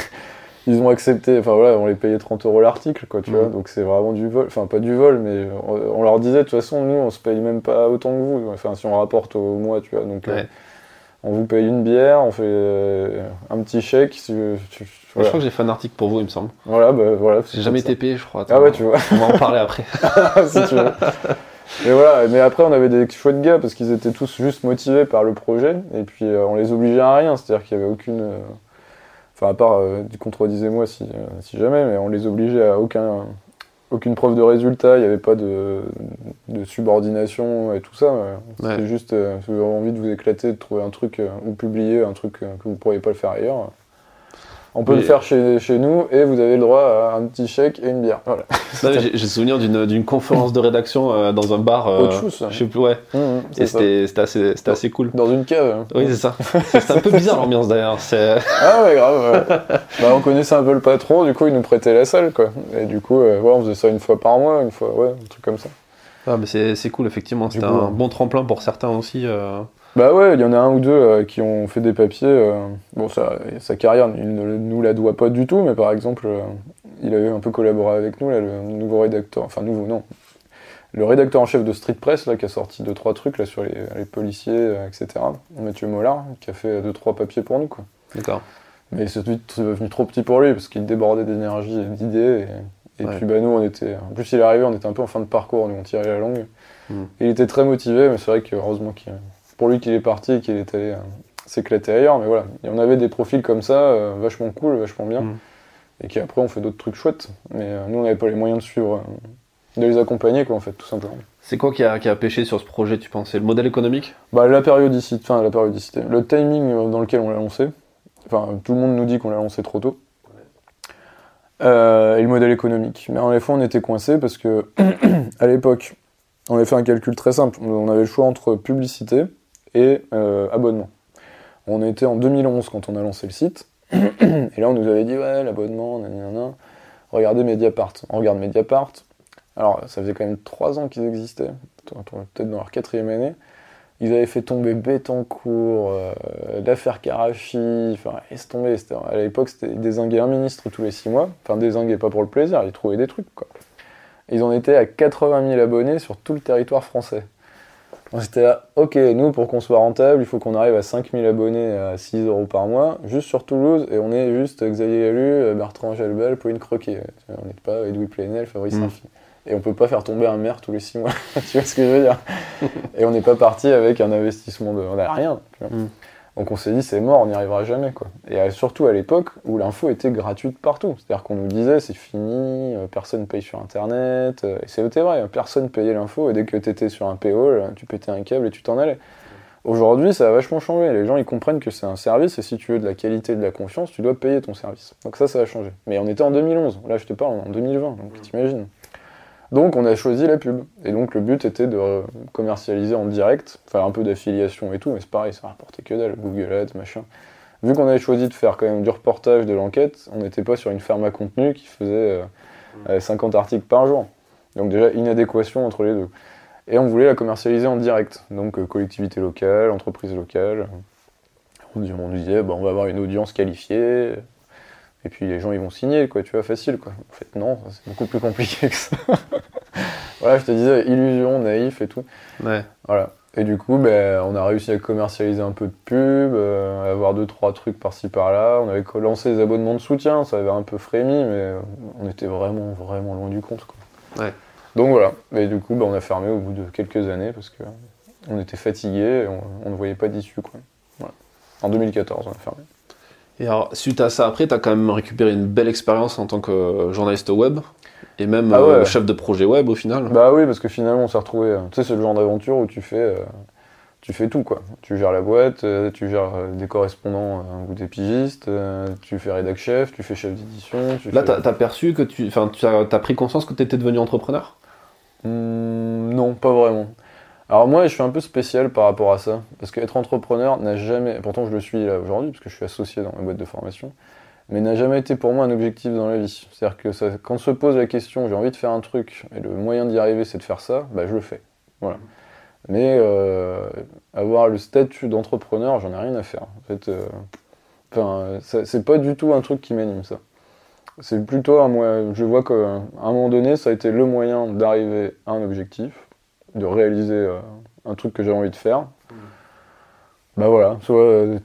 ils ont accepté. Enfin voilà, on les payait 30 euros l'article, quoi, tu Mhm. vois. Donc c'est vraiment du vol. Enfin, pas du vol, mais on, on leur disait de toute façon, nous, on se paye même pas autant que vous. Enfin, si on rapporte au mois, tu vois. Donc euh, Ouais. on vous paye une bière, on fait euh, un petit chèque. Si, tu- Je voilà, crois que j'ai fait un article pour vous, il me semble. voilà, bah, voilà. J'ai jamais été payé, je crois. Ah ouais, tu vois. On va en parler après. si tu veux. Et voilà, mais après on avait des chouettes gars parce qu'ils étaient tous juste motivés par le projet et puis euh, on les obligeait à rien, c'est-à-dire qu'il y avait aucune. Enfin, à part, euh, contredisez-moi si, euh, si jamais, mais on les obligeait à aucun, aucune preuve de résultat, il n'y avait pas de, de subordination et tout ça. euh, C'était Ouais. juste, euh, si vous avez envie de vous éclater, de trouver un truc euh, ou publier un truc euh, que vous ne pourriez pas le faire ailleurs. On peut le faire chez, chez nous et vous avez le droit à un petit chèque et une bière. Voilà. J'ai souvenir d'une conférence de rédaction euh, dans un bar. euh, Autre chose, ça. Je sais plus, ouais. Mmh, mmh, c'est Et c'était assez, cool. Dans une cave. hein. Oui, c'est ça. C'était un peu bizarre l'ambiance d'ailleurs. C'est- Ah ouais, grave. ouais. bah, on connaissait un peu le patron, du coup, il nous prêtait la salle, quoi. Et du coup, euh, ouais, on faisait ça une fois par mois, une fois, ouais, un truc comme ça. Ah, mais c'est cool, effectivement. C'était un bon tremplin pour certains aussi. Bah ouais, il y en a un ou deux euh, qui ont fait des papiers. euh, bon, ça, sa carrière, il ne nous la doit pas du tout, mais par exemple, euh, il a eu un peu collaboré avec nous, là, le nouveau rédacteur, enfin, nouveau, non. Le rédacteur en chef de Street Press, là, qui a sorti deux, trois trucs, là, sur les, les policiers, euh, etc. Mathieu Mollard, qui a fait deux, trois papiers pour nous, quoi. D'accord. Mais c'est devenu trop petit pour lui parce qu'il débordait d'énergie et d'idées. Et, et Ouais. puis bah, nous, on était. En plus, il est arrivé, on était un peu en fin de parcours, nous on tirait la longue. Mm. Il était très motivé, mais c'est vrai que heureusement qu'il- pour lui qu'il est parti et qu'il est allé euh, s'éclater ailleurs. Mais voilà, et on avait des profils comme ça, euh, vachement cool, vachement bien. Mm. Et qui après, on fait d'autres trucs chouettes. Mais euh, nous, on n'avait pas les moyens de suivre, de les accompagner, quoi, en fait, tout simplement. C'est quoi qui a, qui a pêché sur ce projet, tu penses? C'est le modèle économique? Bah, la périodicité, enfin la périodicité, le timing dans lequel on l'a lancé. Enfin, tout le monde nous dit qu'on l'a lancé trop tôt. Euh, et le modèle économique. Mais en effet, on était coincé parce que à l'époque, on avait fait un calcul très simple. On avait le choix entre publicité et euh, abonnement. On était en 2011 quand on a lancé le site. et là, on nous avait dit ouais, l'abonnement, nanana. Regardez Mediapart. On regarde Mediapart. Alors, ça faisait quand même trois ans qu'ils existaient, peut-être dans leur quatrième année. Ils avaient fait tomber Bettencourt, euh, l'affaire Karachi, enfin, laisse tomber. À l'époque, c'était dézinguaient un ministre tous les six mois. Enfin, dézinguaient pas pour le plaisir, ils trouvaient des trucs, quoi. Ils en étaient à 80 000 abonnés sur tout le territoire français. On était là, ok, nous, pour qu'on soit rentable, il faut qu'on arrive à 5 000 abonnés à 6 euros par mois, juste sur Toulouse, et on est juste Xavier Lalu, Bertrand Gelbel, Pauline Croquet. On n'est pas Edoui Plenel, Fabrice Mm. Saint-Phy. Et on peut pas faire tomber un maire tous les 6 mois. tu vois ce que je veux dire Et on n'est pas parti avec un investissement de. On n'a rien. tu vois. Mm. Donc on s'est dit, c'est mort, on n'y arrivera jamais. Quoi. Et surtout à l'époque où l'info était gratuite partout. C'est-à-dire qu'on nous disait, c'est fini, euh, personne paye sur Internet. euh, Et c'était vrai, hein, personne payait l'info. Et dès que tu étais sur un PO, tu pétais un câble et tu t'en allais. Aujourd'hui, ça a vachement changé. Les gens, ils comprennent que c'est un service et si tu veux de la qualité et de la confiance, tu dois payer ton service. Donc ça, ça a changé. Mais on était en 2011. Là, je te parle en 2020, donc t'imagines. Donc on a choisi la pub. Et donc le but était de commercialiser en direct, faire un peu d'affiliation et tout, mais c'est pareil, ça rapportait que dalle, Google Ads, machin. Vu qu'on avait choisi de faire quand même du reportage de l'enquête, on n'était pas sur une ferme à contenu qui faisait 50 euh, articles par jour. Donc déjà, inadéquation entre les deux. Et on voulait la commercialiser en direct. Donc euh, collectivité locale, entreprise locale. On, disait, bah, on va avoir une audience qualifiée. Et puis les gens ils vont signer, quoi, tu vois, facile, quoi. En fait, non, c'est beaucoup plus compliqué que ça. voilà, je te disais, illusion, naïf et tout. Ouais. Voilà. Et du coup, ben, on a réussi à commercialiser un peu de pub, euh, avoir deux, trois trucs par-ci par-là. On avait lancé des abonnements de soutien, ça avait un peu frémi, mais on était vraiment, vraiment loin du compte. Quoi. Ouais. Donc voilà. Et du coup, ben, on a fermé au bout de quelques années parce que on était fatigué et on, ne voyait pas d'issue. Quoi. Voilà. En 2014, on a fermé. Et alors, suite à ça, après, tu as quand même récupéré une belle expérience en tant que journaliste web et même ah euh, chef de projet web au final. Bah oui, parce que finalement, on s'est retrouvé. Euh, tu sais, c'est le genre d'aventure où tu fais, euh, tu fais tout quoi. Tu gères la boîte, tu gères des correspondants ou des pigistes, tu fais rédac chef, tu fais chef d'édition. Là, tu as, perçu que tu. Enfin, tu as, as, pris conscience que tu étais devenu entrepreneur? Mmh, Non, pas vraiment. Alors moi, je suis un peu spécial par rapport à ça, parce qu'être entrepreneur n'a jamais, pourtant je le suis là aujourd'hui, parce que je suis associé dans ma boîte de formation, mais n'a jamais été pour moi un objectif dans la vie. C'est-à-dire que ça, quand se pose la question, j'ai envie de faire un truc, et le moyen d'y arriver c'est de faire ça, bah je le fais. Voilà. Mais euh, avoir le statut d'entrepreneur, j'en ai rien à faire. En fait, euh, enfin, c'est pas du tout un truc qui m'anime ça. C'est plutôt moyen, je vois qu'à un moment donné, ça a été le moyen d'arriver à un objectif de réaliser euh, un truc que j'ai envie de faire. Mm. Bah voilà, soit, euh,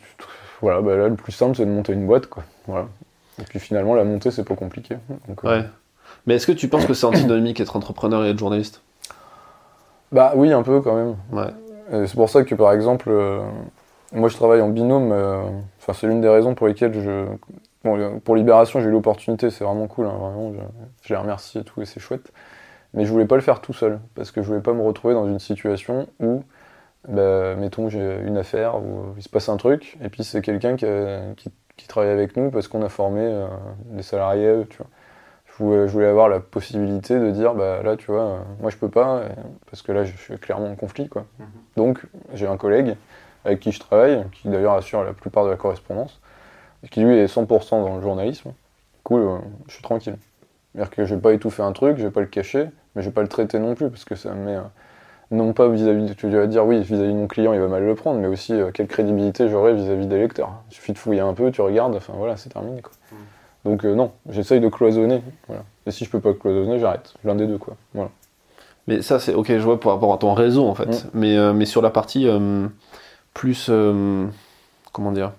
voilà bah là, le plus simple c'est de monter une boîte quoi. Voilà. Et puis finalement la montée c'est pas compliqué. Euh, ouais. Mais est-ce que tu penses que c'est antinomique être entrepreneur et être journaliste? Bah oui un peu quand même. Ouais. C'est pour ça que par exemple moi je travaille en binôme. Enfin c'est l'une des raisons pour lesquelles je Bon, pour Libération, j'ai eu l'opportunité, c'est vraiment cool, hein, vraiment, je, je, les remercie et tout, et c'est chouette. Mais je voulais pas le faire tout seul, parce que je voulais pas me retrouver dans une situation où, bah, mettons, j'ai une affaire, où il se passe un truc, et puis c'est quelqu'un qui, qui, travaille avec nous parce qu'on a formé euh, des salariés, tu vois. Je voulais, je voulais, avoir la possibilité de dire, bah là, tu vois, euh, moi je peux pas, parce que là, je suis clairement en conflit, quoi. Mhm. Donc, j'ai un collègue avec qui je travaille, qui d'ailleurs assure la plupart de la correspondance, qui lui est 100% dans le journalisme. Cool, euh, je suis tranquille. C'est-à-dire que je vais pas étouffer un truc, je vais pas le cacher, mais je vais pas le traiter non plus parce que ça me met euh, non pas vis-à-vis tu vas dire oui vis-à-vis de mon client il va mal le prendre mais aussi euh, quelle crédibilité j'aurai vis-à-vis des lecteurs. Il suffit de fouiller un peu tu regardes enfin voilà c'est terminé quoi. Mm. donc euh, non j'essaye de cloisonner voilà. Et si je peux pas cloisonner j'arrête. L'un des deux quoi. Voilà. Mais ça c'est ok je vois par rapport à ton réseau en fait. Mm. mais mais sur la partie plus comment dire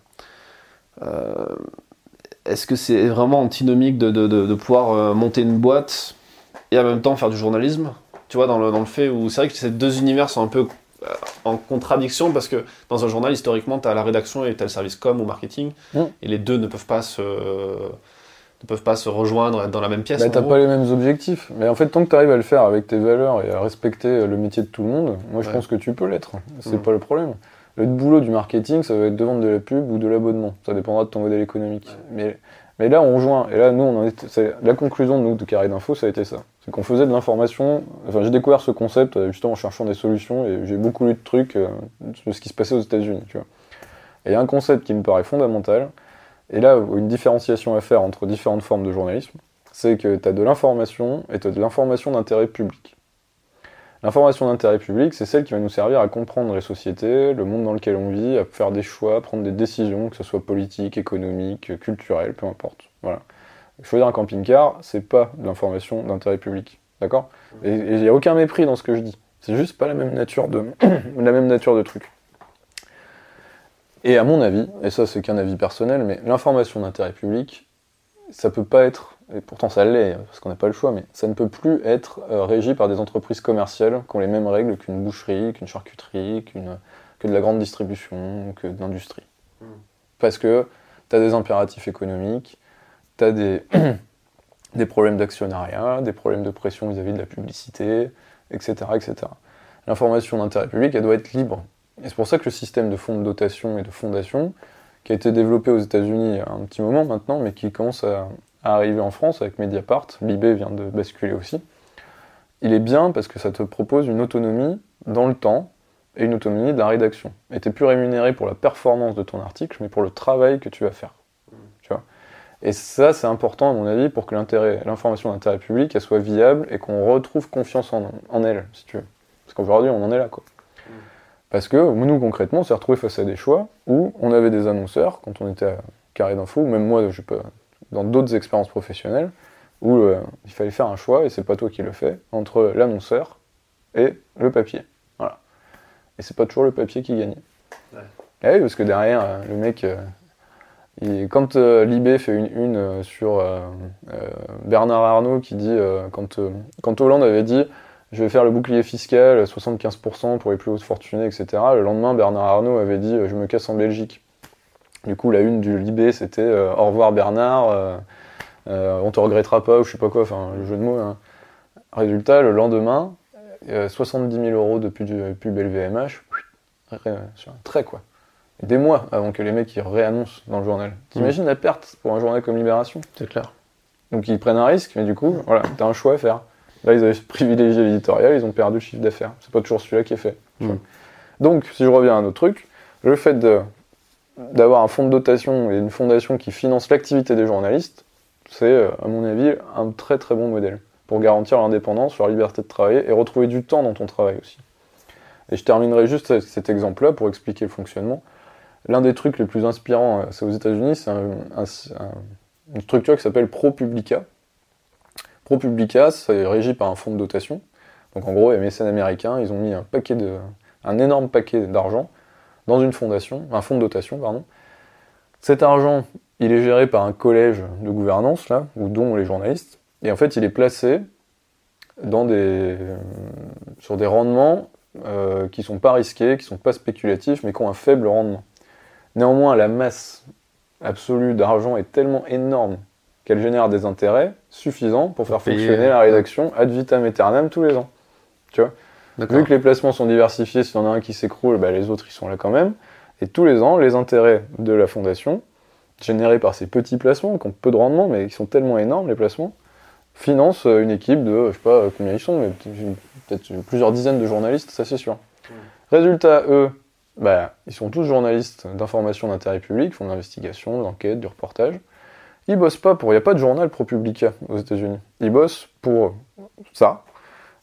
est-ce que c'est vraiment antinomique de, de, de pouvoir monter une boîte et en même temps faire du journalisme. Tu vois, dans le, dans le fait où c'est vrai que ces deux univers sont un peu euh, en contradiction parce que dans un journal, historiquement, tu as la rédaction et tu as le service com ou marketing, mm. et les deux ne peuvent pas se ne peuvent pas se rejoindre, dans la même pièce. Bah, t'as pas les mêmes objectifs. Mais en fait, tant que tu arrives à le faire avec tes valeurs et à respecter le métier de tout le monde, moi je pense que tu peux l'être. C'est mm. pas le problème. Le boulot du marketing, ça va être de vendre de la pub ou de l'abonnement. Ça dépendra de ton modèle économique. Mais mais là, on rejoint. Et là, nous, on en est, la conclusion de nous, de Carré d'Info, ça a été ça. C'est qu'on faisait de l'information. Enfin, j'ai découvert ce concept euh, justement en cherchant des solutions et j'ai beaucoup lu de trucs euh, sur ce qui se passait aux États-Unis. Tu vois. Et il y a un concept qui me paraît fondamental. Et là, une différenciation à faire entre différentes formes de journalisme, c'est que tu as de l'information et tu as de l'information d'intérêt public. L'information d'intérêt public, c'est celle qui va nous servir à comprendre les sociétés, le monde dans lequel on vit, à faire des choix, à prendre des décisions, que ce soit politique, économique, culturelle, peu importe. Voilà. Choisir un camping-car, c'est pas de l'information d'intérêt public. D'accord? Et il n'y a aucun mépris dans ce que je dis. C'est juste pas la même nature de, la même nature de truc. Et à mon avis, et ça c'est qu'un avis personnel, mais l'information d'intérêt public, ça peut pas être et pourtant ça l'est, parce qu'on n'a pas le choix, mais ça ne peut plus être euh, régi par des entreprises commerciales qui ont les mêmes règles qu'une boucherie, qu'une charcuterie, que de la grande distribution, que de l'industrie. Hmm. Parce que tu as des impératifs économiques, tu as des, des problèmes d'actionnariat, des problèmes de pression vis-à-vis de la publicité, etc. etc. L'information d'intérêt public, elle doit être libre. Et c'est pour ça que le système de fonds de dotation et de fondation, qui a été développé aux États-Unis il y a un petit moment maintenant, mais qui commence à, à arriver en France avec Mediapart, Libé vient de basculer aussi, il est bien parce que ça te propose une autonomie dans le temps et une autonomie de la rédaction. Et tu plus rémunéré pour la performance de ton article, mais pour le travail que tu vas faire. Et ça, c'est important, à mon avis, pour que l'information d'intérêt public soit viable et qu'on retrouve confiance en, elle, si tu veux. Parce qu'aujourd'hui, on en est là, quoi. Parce que nous, concrètement, on s'est retrouvé face à des choix où on avait des annonceurs, quand on était à Carré d'Info, même moi, je peux, dans d'autres expériences professionnelles, où euh, il fallait faire un choix, et c'est pas toi qui le fais, entre l'annonceur et le papier. Voilà. Et c'est pas toujours le papier qui gagnait. Ouais. Et oui, parce que derrière, euh, le mec, euh, quand Libé fait une une sur Bernard Arnault qui dit, quand, quand Hollande avait dit je vais faire le bouclier fiscal 75% pour les plus hautes fortunés, etc. Le lendemain, Bernard Arnault avait dit je me casse en Belgique. Du coup, la une du Libé, c'était au revoir Bernard, euh, on te regrettera pas ou je sais pas quoi, enfin le jeu de mots. Hein. Résultat, le lendemain, 70 000 euros de pub, pub LVMH, sur un trait quoi. des mois avant que les mecs ils réannoncent dans le journal. T'imagines la perte pour un journal comme Libération? C'est clair. Donc ils prennent un risque, mais du coup, voilà, t'as un choix à faire. Là, ils avaient privilégié l'éditorial, ils ont perdu le chiffre d'affaires. C'est pas toujours celui-là qui est fait. Mm. Donc, si je reviens à un autre truc, le fait d'avoir un fonds de dotation et une fondation qui finance l'activité des journalistes, c'est, euh, à mon avis, un très très bon modèle pour garantir l'indépendance, leur liberté de travailler et retrouver du temps dans ton travail aussi. Et je terminerai juste avec cet exemple-là pour expliquer le fonctionnement. L'un des trucs les plus inspirants, euh, c'est aux États-Unis, c'est une structure qui s'appelle ProPublica. ProPublica, c'est régi par un fonds de dotation. Donc en gros, les mécènes américains, ils ont mis un énorme paquet d'argent dans une fondation, un fonds de dotation, pardon. Cet argent, il est géré par un collège de gouvernance, là, où dont les journalistes. Et en fait, il est placé dans des, sur des rendements euh, qui sont pas risqués, qui sont pas spéculatifs, mais qui ont un faible rendement. Néanmoins, la masse absolue d'argent est tellement énorme qu'elle génère des intérêts suffisants pour faire fonctionner la rédaction ad vitam aeternam tous les ans. Tu vois? Vu que les placements sont diversifiés, s'il y en a un qui s'écroule, bah, les autres ils sont là quand même. Et tous les ans, les intérêts de la fondation générés par ces petits placements, qui ont peu de rendement, mais qui sont tellement énormes, les placements, financent une équipe de, je sais pas combien ils sont, mais peut-être plusieurs dizaines de journalistes, ça c'est sûr. Résultat, eux, bah, ils sont tous journalistes d'information d'intérêt public, font de l'investigation, d'enquête, du reportage. Ils bossent pas pour, il n'y a pas de journal pro-publica aux États-Unis. Ils bossent pour ça.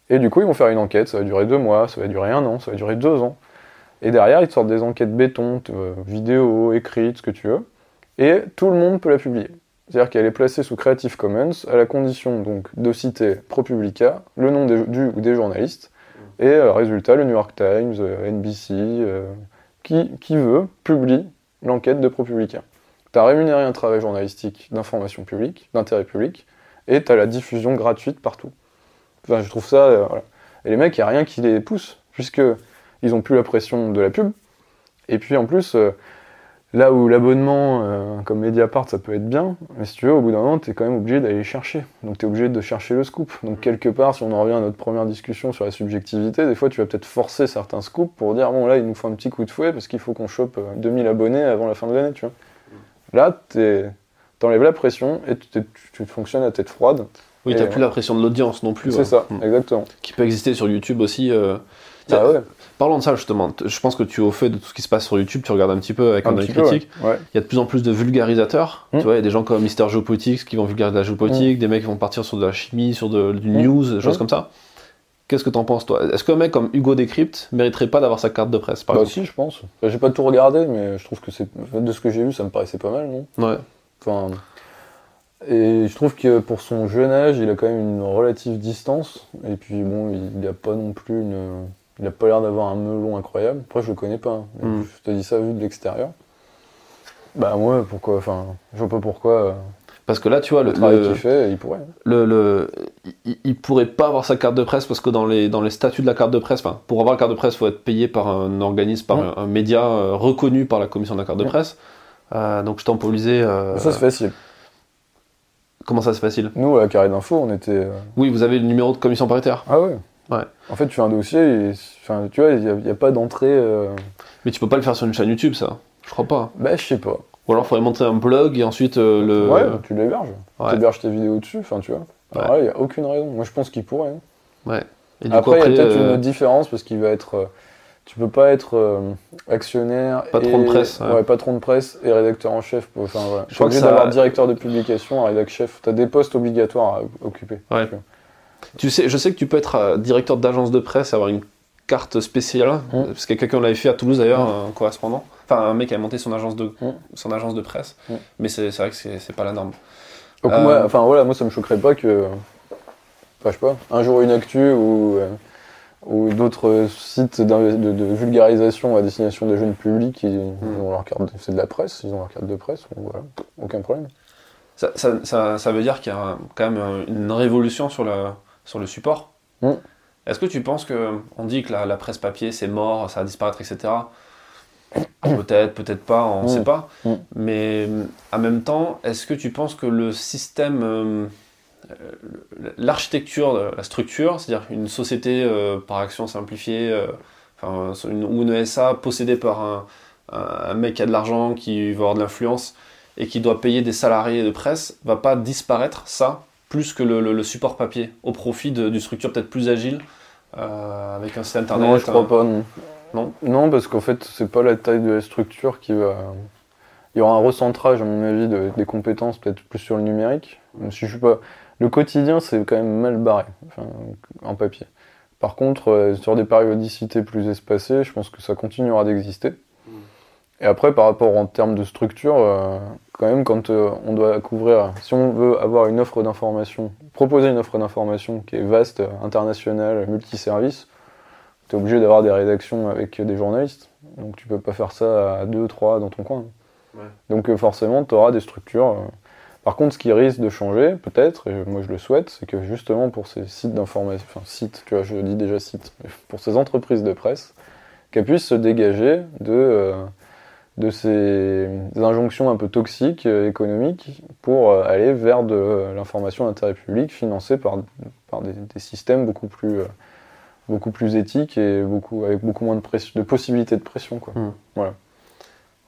Et du coup, ils vont faire une enquête, ça va durer deux mois, ça va durer un an, ça va durer deux ans. Et derrière, ils sortent des enquêtes béton, euh, vidéo, écrites, ce que tu veux et tout le monde peut la publier. C'est-à-dire qu'elle est placée sous Creative Commons à la condition donc de citer ProPublica, le nom des, du ou des journalistes, et euh, résultat, le New York Times, euh, NBC, euh, qui, qui veut, publie l'enquête de ProPublica. Tu as rémunéré un travail journalistique d'information publique, d'intérêt public, et tu as la diffusion gratuite partout. Enfin, je trouve ça. voilà. Et les mecs, il n'y a rien qui les pousse, puisque ils ont plus la pression de la pub. Et puis en plus, Là où l'abonnement, euh, comme Mediapart, ça peut être bien, mais si tu veux, au bout d'un moment, tu es quand même obligé d'aller chercher. Donc tu es obligé de chercher le scoop. Donc quelque part, si on en revient à notre première discussion sur la subjectivité, des fois tu vas peut-être forcer certains scoops pour dire, bon là, il nous faut un petit coup de fouet parce qu'il faut qu'on chope 2000 euh, abonnés avant la fin de l'année, tu vois. Là, t'enlèves la pression et tu, tu, fonctionnes à tête froide. Oui, t'as plus la pression de l'audience non plus. C'est ça, hmm. exactement. Qui peut exister sur YouTube aussi. Euh, ah ouais. Parlons de ça justement. Je pense que tu es au fait de tout ce qui se passe sur YouTube, tu regardes un petit peu avec un, œil critique. Il y a de plus en plus de vulgarisateurs. Hmm. Tu vois, il y a des gens comme Mister Geopolitics qui vont vulgariser la géopolitique, hmm. des mecs qui vont partir sur de la chimie, sur de, du news, des choses comme ça. Qu'est-ce que t'en penses toi? Est-ce qu'un mec comme Hugo Décrypte mériterait pas d'avoir sa carte de presse par bah si, je pense. J'ai pas tout regardé, mais je trouve que c'est de ce que j'ai vu, ça me paraissait pas mal, non? Ouais. Enfin, et je trouve que pour son jeune âge, il a quand même une relative distance. Et puis bon, il a pas non plus une il a pas l'air d'avoir un melon incroyable. Après, je le connais pas. Hein. Hmm. Je te dis ça vu de l'extérieur. Bah, moi, pourquoi Enfin, je vois pas pourquoi. Euh, parce que là, tu vois, le, travail qu'il fait, il pourrait. Le, le, il, pourrait pas avoir sa carte de presse parce que dans les, dans les statuts de la carte de presse, enfin, pour avoir la carte de presse, il faut être payé par un organisme, par hmm. un, média euh, reconnu par la commission de la carte de hmm. presse. Euh, donc je temporisais. Euh, ça, c'est facile. Comment ça, c'est facile Nous, à Carré d'Info, on était. Oui, vous avez le numéro de commission paritaire. Ah ouais Ouais. En fait, tu fais un dossier, et, enfin, tu vois, il n'y a, a, pas d'entrée. Euh... Mais tu peux pas le faire sur une chaîne YouTube, ça Je crois pas. Bah, je sais pas. Ou alors, il faudrait monter un blog et ensuite euh, le. Ouais, tu l'héberges. Tu héberges tes vidéos dessus, enfin, tu vois. Alors il n'y a aucune raison. Moi, je pense qu'il pourrait. Hein. Ouais. Et après, il y a peut-être une autre différence parce qu'il va être. Euh, tu peux pas être euh, actionnaire. Patron et, de presse. Ouais. patron de presse et rédacteur en chef. Enfin, voilà. Je, obligé ça... d'avoir directeur de publication, rédacteur chef. Tu as des postes obligatoires à occuper. Ouais. Tu sais, je sais que tu peux être euh, directeur d'agence de presse avoir une carte spéciale. Mmh. Parce que quelqu'un l'avait fait à Toulouse d'ailleurs, mmh. un correspondant. Enfin, un mec qui a monté son agence de, mmh. son agence de presse. Mais c'est vrai que c'est pas la norme. Donc, euh... moi, enfin, voilà, moi ça me choquerait pas que. Enfin, je sais pas, un jour une actu ou. Euh, ou d'autres sites de, de, vulgarisation à destination des jeunes publics, ils, mmh. ont leur carte, c'est de la presse, ils ont leur carte de presse, voilà, aucun problème. Ça, ça, ça, ça veut dire qu'il y a quand même une révolution sur le, sur le support. Mmh. Est-ce que tu penses que on dit que la, la presse papier c'est mort, ça va disparaître, etc. Peut-être, peut-être pas, on ne mmh. sait pas. Mais en même temps, est-ce que tu penses que le système euh, l'architecture, la structure, c'est-à-dire une société euh, par action simplifiée, euh, enfin, une, ou une SA possédée par un, un, mec qui a de l'argent, qui va avoir de l'influence et qui doit payer des salariés de presse, va pas disparaître ça plus que le, le, le support papier au profit d'une structure peut-être plus agile euh, avec un site internet. Non, je crois pas. Non. Non, non parce qu'en fait, c'est pas la taille de la structure qui va. Il y aura un recentrage, à mon avis, de, des compétences peut-être plus sur le numérique. Même si je suis pas le quotidien, c'est quand même mal barré, enfin, en papier. Par contre, euh, sur des périodicités plus espacées, je pense que ça continuera d'exister. Mm. Et après, par rapport en termes de structure, euh, quand même, quand euh, on doit couvrir, si on veut avoir une offre d'information, proposer une offre d'information qui est vaste, internationale, multiservice, tu es obligé d'avoir des rédactions avec des journalistes. Donc tu peux pas faire ça à deux, trois dans ton coin. Ouais. Donc forcément, tu auras des structures. Par contre, ce qui risque de changer, peut-être, et moi je le souhaite, c'est que justement pour ces sites d'information, enfin sites, tu vois, je dis déjà sites, pour ces entreprises de presse, qu'elles puissent se dégager de, euh, de ces injonctions un peu toxiques euh, économiques pour euh, aller vers de l'information d'intérêt public financée par, par des, des, systèmes beaucoup plus, beaucoup plus éthiques et beaucoup, avec beaucoup moins de, pression, de possibilités de pression. Quoi. Mmh. Voilà.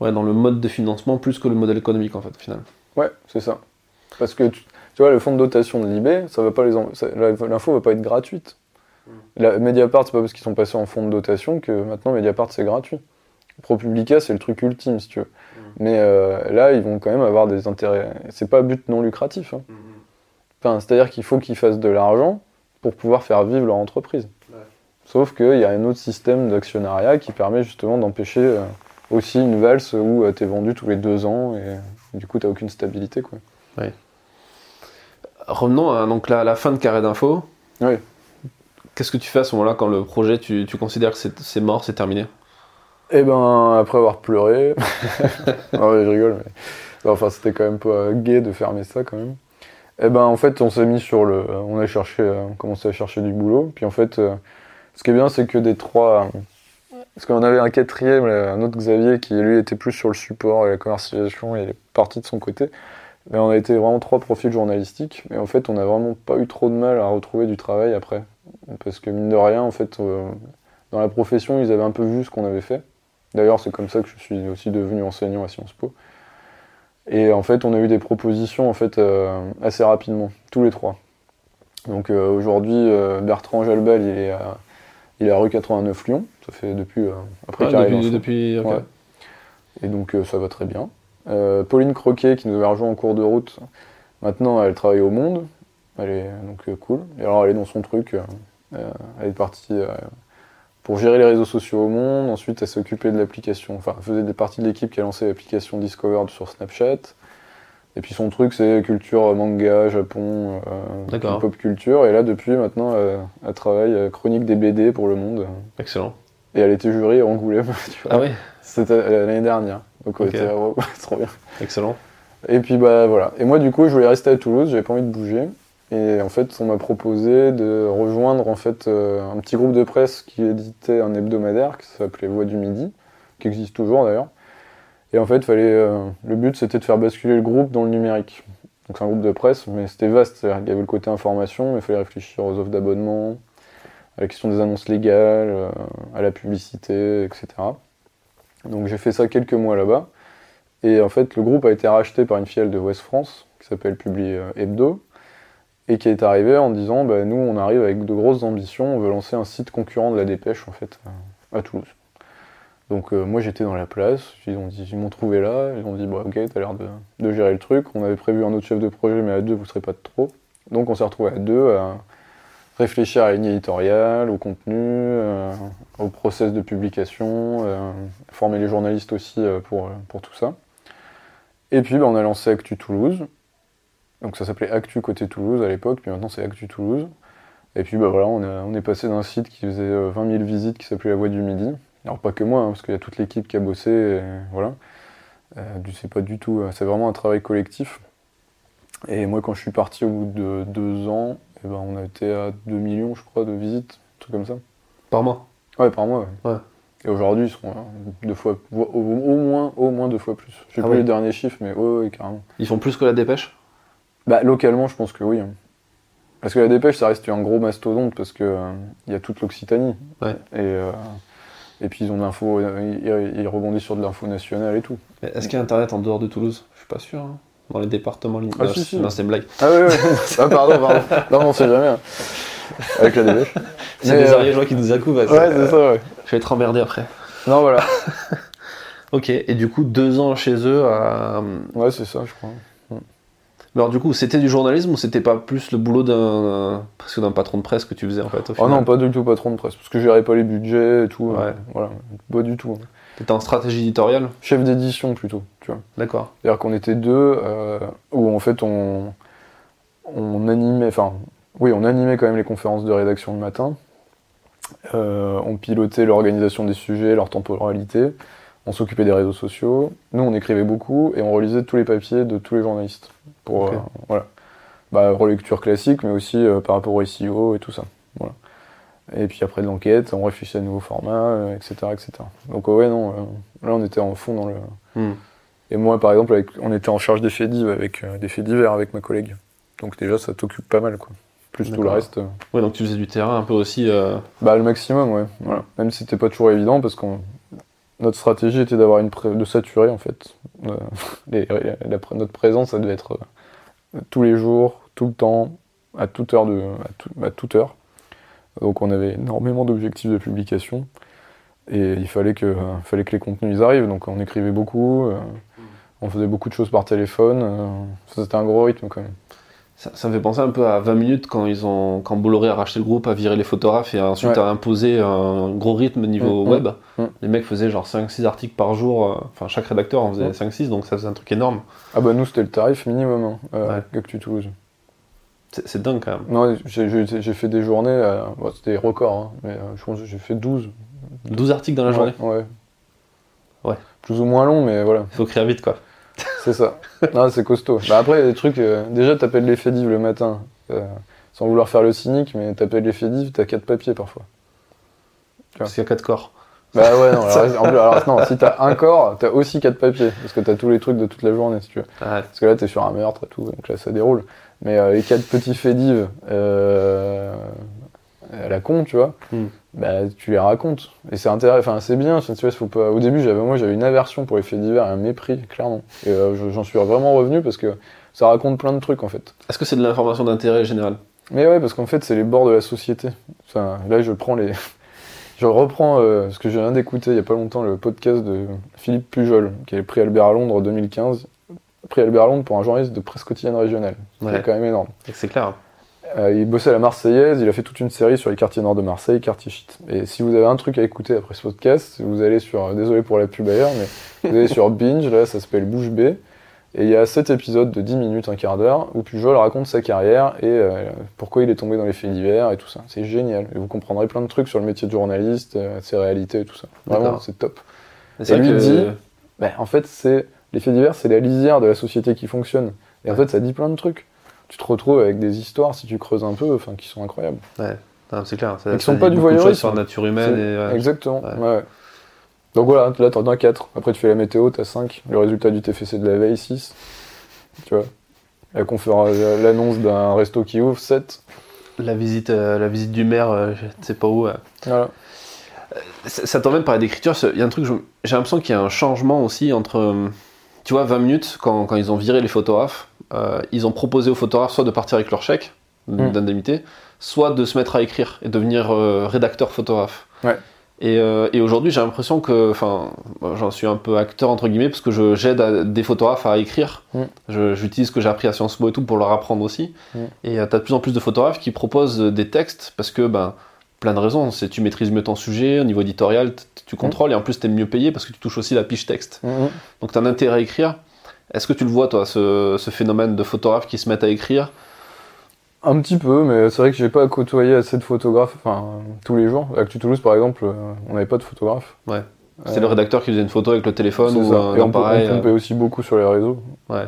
Ouais, dans le mode de financement plus que le modèle économique en fait, au final. Ouais, c'est ça. Parce que tu, tu, vois, le fonds de dotation de l'IB, ça va pas les l'info va pas être gratuite. Mm. La, Mediapart, c'est pas parce qu'ils sont passés en fonds de dotation que maintenant Mediapart c'est gratuit. ProPublica, c'est le truc ultime, si tu veux. Mm. Mais euh, là, ils vont quand même avoir des intérêts. C'est pas but non lucratif. Hein. Mm. Enfin, c'est-à-dire qu'il faut qu'ils fassent de l'argent pour pouvoir faire vivre leur entreprise. Ouais. Sauf qu'il y a un autre système d'actionnariat qui permet justement d'empêcher euh, aussi une valse où euh, tu es vendu tous les deux ans et du coup, tu n'as aucune stabilité. Quoi. Oui. Revenons à, donc la fin de Carré d'Info. Oui. Qu'est-ce que tu fais à ce moment-là quand le projet, tu, tu considères que c'est mort, c'est terminé? Eh ben, après avoir pleuré. non, mais je rigole, mais. Enfin, c'était quand même pas gai de fermer ça quand même. Eh ben, en fait, on s'est mis sur le. On a cherché, on commençait à chercher du boulot. Puis en fait, ce qui est bien, c'est que des trois. Parce qu'on avait un quatrième, un autre Xavier, qui lui était plus sur le support et la commercialisation, et il est parti de son côté. Mais on a été vraiment trois profils journalistiques, et en fait, on n'a vraiment pas eu trop de mal à retrouver du travail après. Parce que mine de rien, en fait, euh, dans la profession, ils avaient un peu vu ce qu'on avait fait. D'ailleurs, c'est comme ça que je suis aussi devenu enseignant à Sciences Po. Et en fait, on a eu des propositions en fait euh, assez rapidement, tous les trois. Donc euh, aujourd'hui, Bertrand Jalbal, il est à, il est à rue 89 Lyon. Ça fait depuis euh, après ah, depuis, depuis okay. ouais. Et donc ça va très bien. Euh, Pauline Croquet qui nous avait rejoint en cours de route. Maintenant, elle travaille au Monde. Elle est donc euh, cool. Et alors, elle est dans son truc. Euh, elle est partie pour gérer les réseaux sociaux au Monde. Ensuite, elle s'est occupée de l'application. Enfin, elle faisait des parties de l'équipe qui a lancé l'application Discovered sur Snapchat. Et puis son truc, c'est culture manga, Japon, euh, pop culture. Et là, depuis maintenant, euh, elle travaille chronique des BD pour Le Monde. Excellent. Et elle était jury à Angoulême. Tu vois. Ah oui C'était l'année dernière. Donc oh, c'est trop bien. Excellent. Et puis bah voilà. Et moi du coup je voulais rester à Toulouse, j'avais pas envie de bouger. Et en fait on m'a proposé de rejoindre en fait euh, un petit groupe de presse qui éditait un hebdomadaire qui s'appelait Voix du Midi, qui existe toujours d'ailleurs. Et en fait fallait, euh, le but c'était de faire basculer le groupe dans le numérique. Donc c'est un groupe de presse, mais c'était vaste, qu'il y avait le côté information, mais il fallait réfléchir aux offres d'abonnement, à la question des annonces légales, euh, à la publicité, etc. Donc j'ai fait ça quelques mois là-bas. Et en fait, le groupe a été racheté par une filiale de West France qui s'appelle Publi euh, Hebdo et qui est arrivé en disant bah, nous on arrive avec de grosses ambitions, on veut lancer un site concurrent de la Dépêche en fait à Toulouse. Donc euh, moi j'étais dans la place, ils m'ont trouvé là, ils ont dit bah ok t'as l'air de, de gérer le truc. On avait prévu un autre chef de projet mais à deux vous serez pas de trop. Donc on s'est retrouvé à deux à réfléchir à ligne éditoriale, au contenu, euh, au process de publication, euh, former les journalistes aussi euh, pour, pour tout ça. Et puis bah, on a lancé Actu Toulouse. Donc ça s'appelait Actu côté Toulouse à l'époque, puis maintenant c'est Actu Toulouse. Et puis bah voilà, on, on est passé d'un site qui faisait euh, 20 000 visites qui s'appelait La Voix du Midi. Alors pas que moi, hein, parce qu'il y a toute l'équipe qui a bossé, voilà. C'est pas du tout, c'est vraiment un travail collectif. Et moi quand je suis parti au bout de deux ans, eh ben, on a été à 2 millions je crois de visites, un truc comme ça. Par mois. Ouais, par mois. Ouais. Ouais. Et aujourd'hui, ils sont euh, deux fois, au, au moins, au moins deux fois plus. Je sais Ah plus ouais. les derniers chiffres, mais ouais, ouais, carrément. Ils font plus que la dépêche? Bah, localement, je pense que oui. hein. Parce que la dépêche, ça reste un gros mastodonte parce que euh, il y a toute l'Occitanie. Ouais. Et, euh, et puis ils ont de l'info, euh, ils, rebondissent sur de l'info nationale et tout. Est-ce qu'il y a internet en dehors de Toulouse? Je suis pas sûr. hein. Dans les départements lim- Ah, Non, si, c'est- si. Non, c'est une blague. Ah ouais, ouais. ah pardon, pardon. Non, on sait jamais. hein. Avec la dépêche. C'est des euh, Ariégeois qui nous accouvent. Ouais, c'est ça, ouais. Je vais être emmerdé après. Non, voilà. Ok, et du coup, deux ans chez eux à. Ouais, c'est ça, je crois. Mais alors, du coup, c'était du journalisme ou c'était pas plus le boulot d'un. presque d'un patron de presse que tu faisais en fait au Oh final non, pas du tout patron de presse, parce que je gérais pas les budgets et tout. Ouais. euh, voilà, pas du tout. T'étais en stratégie éditoriale Chef d'édition plutôt, tu vois. D'accord. C'est-à-dire qu'on était deux, euh, où en fait on, on animait, enfin, oui, on animait quand même les conférences de rédaction le matin. Euh, on pilotait l'organisation des sujets, leur temporalité. On s'occupait des réseaux sociaux. Nous, on écrivait beaucoup et on relisait tous les papiers de tous les journalistes. Pour, euh, voilà. Bah, relecture classique, mais aussi par rapport au SEO et tout ça. Voilà. Et puis après de l'enquête, on réfléchissait à de nouveaux formats, euh, etc., etc. Donc ouais, non, euh, là on était en fond dans le, Hmm. et moi, par exemple, avec- on était en charge des faits divers avec euh, des faits divers avec ma collègue. Donc déjà, ça t'occupe pas mal, quoi. Plus tout le reste, euh, Ouais, donc tu faisais du terrain un peu aussi. euh, bah le maximum, ouais. Voilà. Même si c'était pas toujours évident, parce que notre stratégie était d'avoir une pré- de saturer en fait. Les- la- la- notre présence, ça devait être tous les jours, tout le temps, à toute heure de, à, tout- à toute heure. Donc on avait énormément d'objectifs de publication. Et il fallait que, euh, fallait que les contenus ils arrivent, donc on écrivait beaucoup, euh, on faisait beaucoup de choses par téléphone, euh, c'était un gros rythme quand même. Ça, ça me fait penser un peu à 20 minutes quand ils ont quand Bolloré a racheté le groupe, a viré les photographes et ensuite Ouais. a imposé un gros rythme niveau Mm, web. mm. Les mecs faisaient genre 5-6 articles par jour, enfin chaque rédacteur en faisait Mm. 5-6 donc ça faisait un truc énorme. Ah bah nous c'était le tarif minimum, hein, euh, Ouais. Toulouse. C'est dingue quand même. Non, j'ai- fait des journées, euh, bon, c'était des records, hein, mais euh, je pense que j'ai fait 12. 12 articles dans la journée. Ouais. Ouais. Plus ou moins long, mais voilà, Il faut écrire vite quoi. c'est ça. non, c'est costaud. Bah après, il y a des trucs, euh, déjà t'appelles les faits divs le matin, euh, sans vouloir faire le cynique, mais t'appelles les faits divs, t'as 4 papiers parfois. Parce qu'il y a 4 corps. Bah ouais, non, alors, en plus, alors, non, si t'as un corps, t'as aussi 4 papiers, parce que t'as tous les trucs de toute la journée, si tu veux. Ouais. Parce que là, t'es sur un meurtre et tout, donc là, ça déroule. Mais euh, les quatre petits faits divs euh, à la con, tu vois, Hmm. bah, tu les racontes. Et c'est intéressant, enfin, c'est bien, tu vois, faut pas... Au début, j'avais, moi, j'avais une aversion pour les faits divers et un mépris, clairement. Et euh, je- j'en suis vraiment revenu parce que ça raconte plein de trucs, en fait. Est-ce que c'est de l'information d'intérêt général? Mais ouais, parce qu'en fait, c'est les bords de la société. Enfin, là, je prends les... Je reprends, euh, ce que je viens d'écouter il y a pas longtemps, le podcast de Philippe Pujol, qui a le prix Albert à Londres en 2015. Prix Albert Londres pour un journaliste de presse quotidienne régionale. Ouais. C'est quand même énorme. C'est clair. Euh, il bossait à la Marseillaise, il a fait toute une série sur les quartiers nord de Marseille, quartier shit. Et si vous avez un truc à écouter après ce podcast, vous allez sur, euh, désolé pour la pub ailleurs, mais vous allez sur Binge, là ça s'appelle Bouche B, et il y a 7 épisodes de 10 minutes, un quart d'heure, où Pujol raconte sa carrière et euh, pourquoi il est tombé dans les faits divers et tout ça. C'est génial. Et vous comprendrez plein de trucs sur le métier de journaliste, ses réalités et tout ça. Vraiment, c'est top. Et lui que- dit- Ben, en fait, c'est les faits divers, c'est la lisière de la société qui fonctionne. Et en fait, ça dit plein de trucs. Tu te retrouves avec des histoires, si tu creuses un peu, enfin, qui sont incroyables. Non, c'est clair. Ça, Et qui sont pas du voyeurisme. sur la nature humaine et. ouais. Exactement. Ouais. ouais. Donc voilà, là t'en as 4. Après tu fais la météo, t'as 5. Le résultat du TFC de la veille, 6. Tu vois. La conférence, l'annonce d'un resto qui ouvre, 7. la visite, euh, la visite du maire, euh, je ne sais pas où. euh. Voilà. Ça, ça t'emmène par d'écriture. Il y a un truc, j'ai l'impression qu'il y a un changement aussi entre, euh, tu vois, 20 minutes, quand, quand ils ont viré les photographes, euh, ils ont proposé aux photographes soit de partir avec leur chèque Mm. d'indemnité, soit de se mettre à écrire et devenir euh, rédacteur photographe. Ouais. Et, euh, et aujourd'hui, j'ai l'impression que, enfin, j'en suis un peu acteur entre guillemets parce que je j'aide des photographes à écrire. Mm. J'utilise ce que j'ai appris à Sciences Po et tout pour leur apprendre aussi. Mm. Et tu as de plus en plus de photographes qui proposent des textes parce que, ben, plein de raisons. C'est tu maîtrises mieux ton sujet, au niveau éditorial, tu contrôles et en plus tu es mieux payé parce que tu touches aussi la fiche texte. Mhm. Donc tu as un intérêt à écrire. Est-ce que tu le vois, toi, ce, ce phénomène de photographes qui se mettent à écrire? Un petit peu, mais c'est vrai que j'ai pas côtoyé assez de photographes, enfin, tous les jours. À Toulouse, par exemple, euh, on n'avait pas de photographe. Ouais. C'est Euh, le rédacteur qui faisait une photo avec le téléphone c'est ou ça. un Et on, peut- on pompait aussi beaucoup sur les réseaux. euh, Ouais.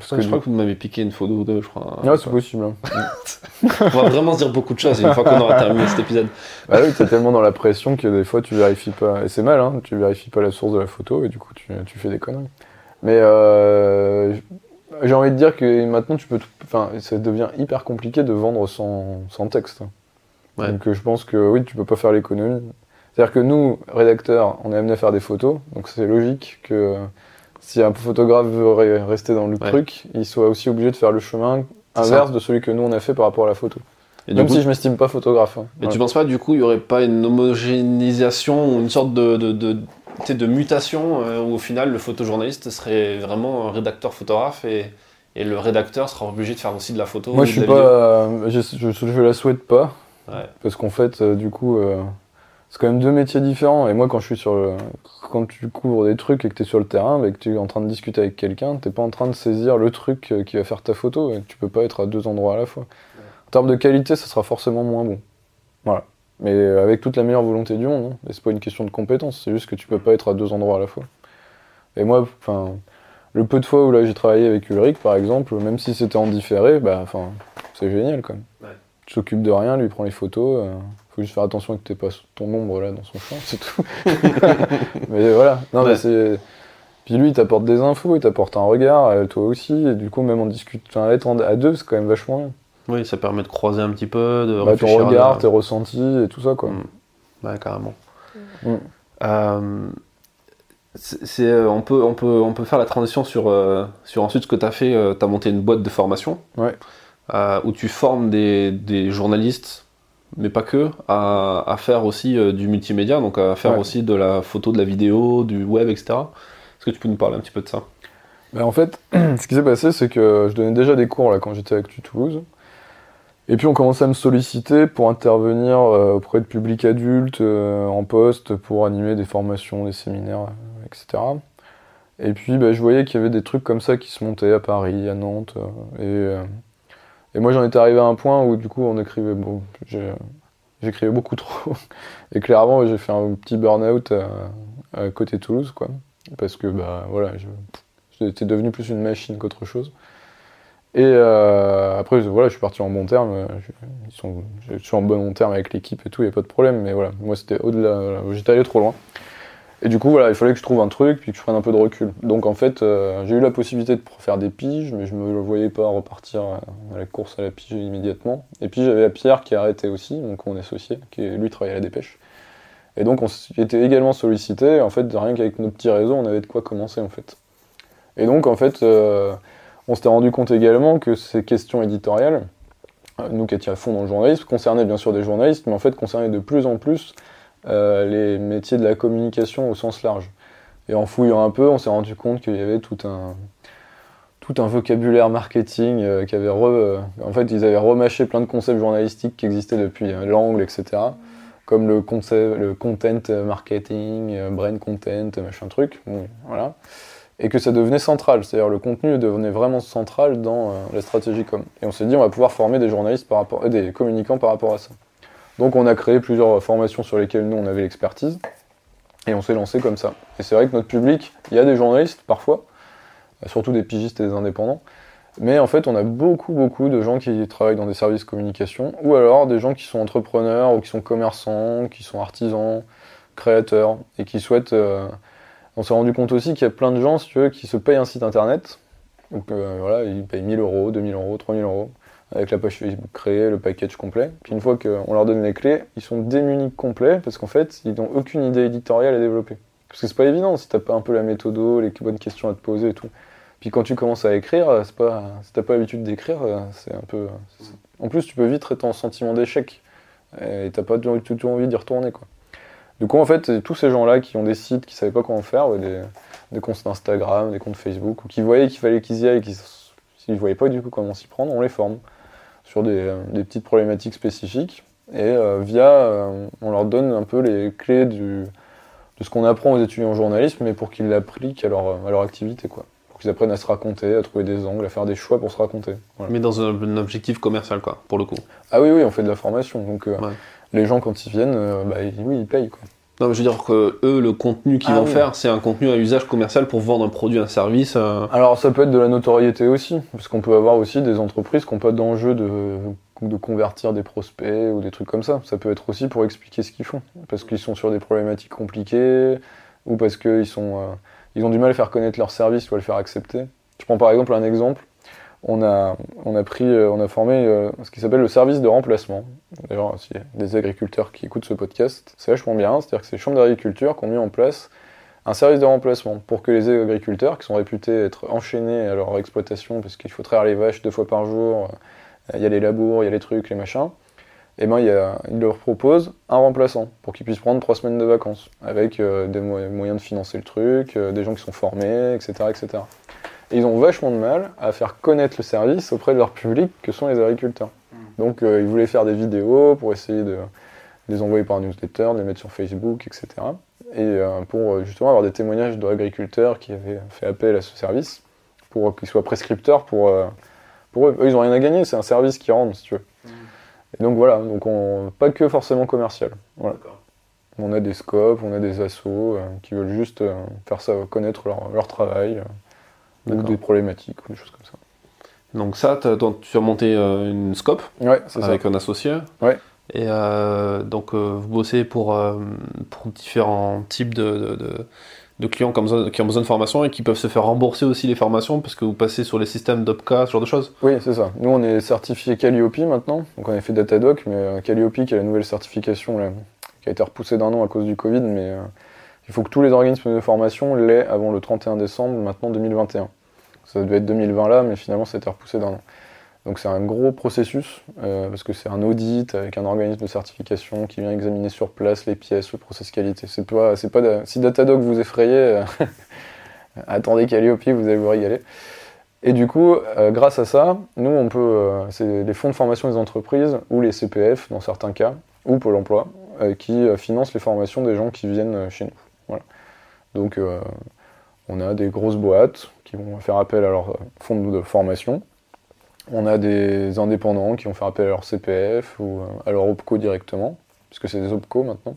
Parce que je crois que vous m'avez piqué une photo ou deux, je crois. Ouais, c'est possible. hein. On va vraiment se dire beaucoup de choses une fois qu'on aura terminé cet épisode. Bah oui, t'es tellement dans la pression que des fois tu vérifies pas. Et c'est mal, hein, tu vérifies pas la source de la photo et du coup tu, tu fais des conneries. Mais euh, j'ai envie de dire que maintenant tu peux. tout- Enfin, ça devient hyper compliqué de vendre sans, sans texte. Ouais. Donc euh, je pense que oui, tu peux pas faire l'économie. C'est-à-dire que nous, rédacteurs, on est amené à faire des photos, donc c'est logique que si un photographe veut re- rester dans le Ouais. truc, il soit aussi obligé de faire le chemin inverse de celui que nous on a fait par rapport à la photo. Et Même coup, si je m'estime pas photographe. hein. mais Ouais. tu penses pas, du coup, il y aurait pas une homogénéisation ou une sorte de, de, de, mutation euh, où au final le photojournaliste serait vraiment un rédacteur photographe et, et le rédacteur sera obligé de faire aussi de la photo Moi, ou je suis pas. euh, je, je, je la souhaite pas. Ouais. Parce qu'en fait, euh, du coup, c'est quand même deux métiers différents. Et moi, quand je suis sur le. Quand tu couvres des trucs et que tu es sur le terrain, et que tu es en train de discuter avec quelqu'un, t'es pas en train de saisir le truc euh, qui va faire ta photo. Et tu peux pas être à deux endroits à la fois. En termes de qualité, ça sera forcément moins bon. Voilà. Mais euh, avec toute la meilleure volonté du monde, hein. Et c'est pas une question de compétence, c'est juste que tu peux pas être à deux endroits à la fois. Et moi, enfin, le peu de fois où là j'ai travaillé avec Ulrich, par exemple, même si c'était en différé, bah, enfin, c'est génial quand même. Ouais. Tu t'occupes de rien, lui prend les photos. euh, faut juste faire attention que t'aies pas ton ombre là dans son champ, c'est tout. mais voilà. Non, Ouais. mais c'est. Puis lui, il t'apporte des infos, il t'apporte un regard, euh, toi aussi, et du coup, même en discute, enfin, être en- à deux, c'est quand même vachement bien. Oui, ça permet de croiser un petit peu, de Bah, ton réfléchir. regard, à- tes ressentis et tout ça, quoi. Mm. Ouais, carrément. Mm. Euh, c'est, c'est, euh, on, peut, on, peut, on peut faire la transition sur, euh, sur ensuite ce que tu as fait. tu as monté une boîte de formation Ouais. euh, où tu formes des, des journalistes, mais pas que, à, à faire aussi euh, du multimédia, donc à faire Ouais. aussi de la photo, de la vidéo, du web, etc. Est-ce que tu peux nous parler un petit peu de ça? Bah, en fait, ce qui s'est passé, c'est que je donnais déjà des cours là quand j'étais avec Tu Toulouse. Et puis on commençait à me solliciter pour intervenir euh, auprès de publics adultes, euh, en poste, pour animer des formations, des séminaires, etc. Et puis bah, je voyais qu'il y avait des trucs comme ça qui se montaient à Paris, à Nantes. et, et moi j'en étais arrivé à un point où du coup on écrivait, bon, j'écrivais beaucoup trop. Et clairement j'ai fait un petit burn-out à, côté Toulouse, quoi. Parce que bah voilà, J'étais devenu plus une machine qu'autre chose. Et euh, après, voilà, je suis parti en bon terme. euh, ils sont, je suis en bon terme avec l'équipe et tout, il n'y a pas de problème. Mais voilà, moi, c'était au-delà. J'étais allé trop loin. Et du coup, voilà, il fallait que je trouve un truc, puis que je prenne un peu de recul. Donc, en fait, euh, j'ai eu la possibilité de faire des piges, mais je me voyais pas repartir à la course à la pige immédiatement. Et puis, j'avais Pierre qui a arrêté aussi, donc mon associé, qui lui travaillait à la dépêche. Et donc, on était également sollicité. En fait, rien qu'avec nos petits réseaux, on avait de quoi commencer, en fait. Et donc, en fait, euh, on s'était rendu compte également que ces questions éditoriales, euh, nous qui étions à fond dans le journalisme, concernaient bien sûr des journalistes, mais en fait concernaient de plus en plus euh, les métiers de la communication au sens large. Et en fouillant un peu, on s'est rendu compte qu'il y avait tout un, tout un vocabulaire marketing euh, qui avait euh, en fait, ils avaient remâché plein de concepts journalistiques qui existaient depuis euh, l'angle, etc. Comme le, concept, le content marketing, euh, brain content, machin truc. Voilà et que ça devenait central, c'est-à-dire le contenu devenait vraiment central dans euh, la stratégie com. Et on s'est dit on va pouvoir former des journalistes par rapport, euh, des communicants par rapport à ça. Donc on a créé plusieurs formations sur lesquelles nous on avait l'expertise et on s'est lancé comme ça. Et c'est vrai que notre public, il y a des journalistes parfois, euh, surtout des pigistes et des indépendants, mais en fait on a beaucoup beaucoup de gens qui travaillent dans des services communication ou alors des gens qui sont entrepreneurs ou qui sont commerçants, qui sont artisans, créateurs et qui souhaitent euh, on s'est rendu compte aussi qu'il y a plein de gens, tu veux, qui se payent un site internet. Donc euh, voilà, ils payent 1000 euros, 2000 euros, 3000 euros. Avec la page Facebook créée, le package complet. Puis une fois qu'on leur donne les clés, ils sont démunis complets parce qu'en fait, ils n'ont aucune idée éditoriale à développer. Parce que c'est pas évident si t'as pas un peu la méthode, les bonnes questions à te poser et tout. Puis quand tu commences à écrire, c'est pas, si t'as pas l'habitude d'écrire, c'est un peu. En plus, tu peux vite être en sentiment d'échec et t'as pas toujours envie d'y retourner quoi. Du coup, en fait, tous ces gens-là qui ont des sites, qui savaient pas comment faire, des, comptes Instagram, des comptes Facebook, ou qui voyaient qu'il fallait qu'ils y aillent, qui s'ils voyaient pas du coup comment s'y prendre, on les forme sur des, euh, des petites problématiques spécifiques. Et euh, via, euh, on leur donne un peu les clés du, de ce qu'on apprend aux étudiants en journalisme, mais pour qu'ils l'appliquent à leur, à leur activité, quoi. Pour qu'ils apprennent à se raconter, à trouver des angles, à faire des choix pour se raconter. Mais dans un, objectif commercial, quoi, pour le coup. Ah oui, oui, on fait de la formation. Donc les gens, quand ils viennent, bah, oui, ils payent, quoi. Non, mais je veux dire que eux, le contenu qu'ils ah vont faire, c'est un contenu à usage commercial pour vendre un produit, un service. Alors ça peut être de la notoriété aussi, parce qu'on peut avoir aussi des entreprises qui n'ont pas d'enjeu de, de convertir des prospects ou des trucs comme ça. Ça peut être aussi pour expliquer ce qu'ils font, parce qu'ils sont sur des problématiques compliquées, ou parce qu'ils sont, euh, ils ont du mal à faire connaître leur service ou à le faire accepter. Je prends par exemple un exemple on a, on a pris, euh, on a formé euh, ce qui s'appelle le service de remplacement. D'ailleurs, s'il des agriculteurs qui écoutent ce podcast, c'est vachement bien. C'est-à-dire que c'est les chambres d'agriculture qui ont mis en place un service de remplacement pour que les agriculteurs, qui sont réputés être enchaînés à leur exploitation parce qu'il faut traire les vaches deux fois par jour, euh, il y a les labours, il y a les trucs, les machins, et eh ben, ils leur proposent un remplaçant pour qu'ils puissent prendre trois semaines de vacances avec des moyens de financer le truc, des gens qui sont formés, etc. etc ils ont vachement de mal à faire connaître le service auprès de leur public que sont les agriculteurs. Hmm. Donc euh, ils voulaient faire des vidéos pour essayer de les envoyer par newsletter, de les mettre sur Facebook, etc. Et euh, pour euh, justement avoir des témoignages d'agriculteurs qui avaient fait appel à ce service, pour qu'ils soient prescripteurs pour, pour eux. Eux, ils n'ont rien à gagner, c'est un service qui rendent, si tu veux. Hmm. Et donc voilà, donc on, pas que forcément commercial. On a des scopes, on a des assos qui veulent juste faire ça connaître leur, leur travail ou des problématiques ou des choses comme ça. Donc ça, tu as monté euh, une scope ouais, avec un associé. Ouais. Et euh, donc euh, vous bossez pour, pour différents types de, de, clients qui ont, besoin, de formation et qui peuvent se faire rembourser aussi les formations parce que vous passez sur les systèmes d'OPCA, ce genre de choses Oui, c'est ça. Nous, on est certifié Calliope maintenant. Donc on a fait Datadoc, mais Calliope, qui est la nouvelle certification là, qui a été repoussée d'un an à cause du Covid, mais il faut que tous les organismes de formation l'aient avant le 31 décembre, maintenant 2021. Ça devait être 2020 là, mais finalement ça a été repoussé d'un an. Donc c'est un gros processus, euh, parce que c'est un audit avec un organisme de certification qui vient examiner sur place les pièces, le process qualité. C'est pas, si Datadog vous effrayez, euh, attendez Calliope, vous allez vous régaler. Et du coup, euh, grâce à ça, nous on peut, c'est les fonds de formation des entreprises ou les CPF dans certains cas, ou Pôle Emploi, qui financent les formations des gens qui viennent chez nous. Donc on a des grosses boîtes qui vont faire appel à leur fonds de formation. On a des indépendants qui vont faire appel à leur CPF ou à leur OPCO directement, puisque c'est des OPCO maintenant.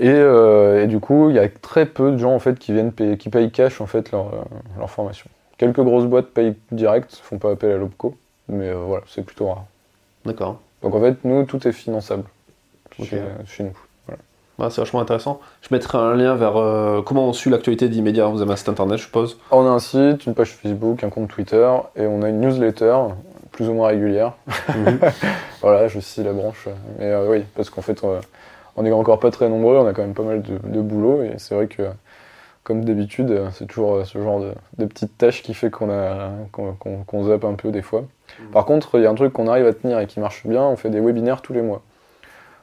Euh, et, du coup, il y a très peu de gens en fait qui viennent payer, qui payent cash en fait leur, euh, formation. Quelques grosses boîtes payent direct, font pas appel à l'OPCO, mais euh, voilà, c'est plutôt rare. D'accord. Donc en fait, nous, tout est finançable chez, nous c'est vachement intéressant. Je mettrai un lien vers euh, comment on suit l'actualité d'Immédiat. Vous avez un site internet, je suppose On a un site, une page Facebook, un compte Twitter et on a une newsletter plus ou moins régulière. Mhm. voilà, je scie la branche. Mais euh, oui, parce qu'en fait, euh, on est encore pas très nombreux, on a quand même pas mal de, boulot et c'est vrai que, comme d'habitude, c'est toujours ce genre de, petites tâches qui fait qu'on qu'on zappe un peu des fois. Mhm. Par contre, il y a un truc qu'on arrive à tenir et qui marche bien, on fait des webinaires tous les mois.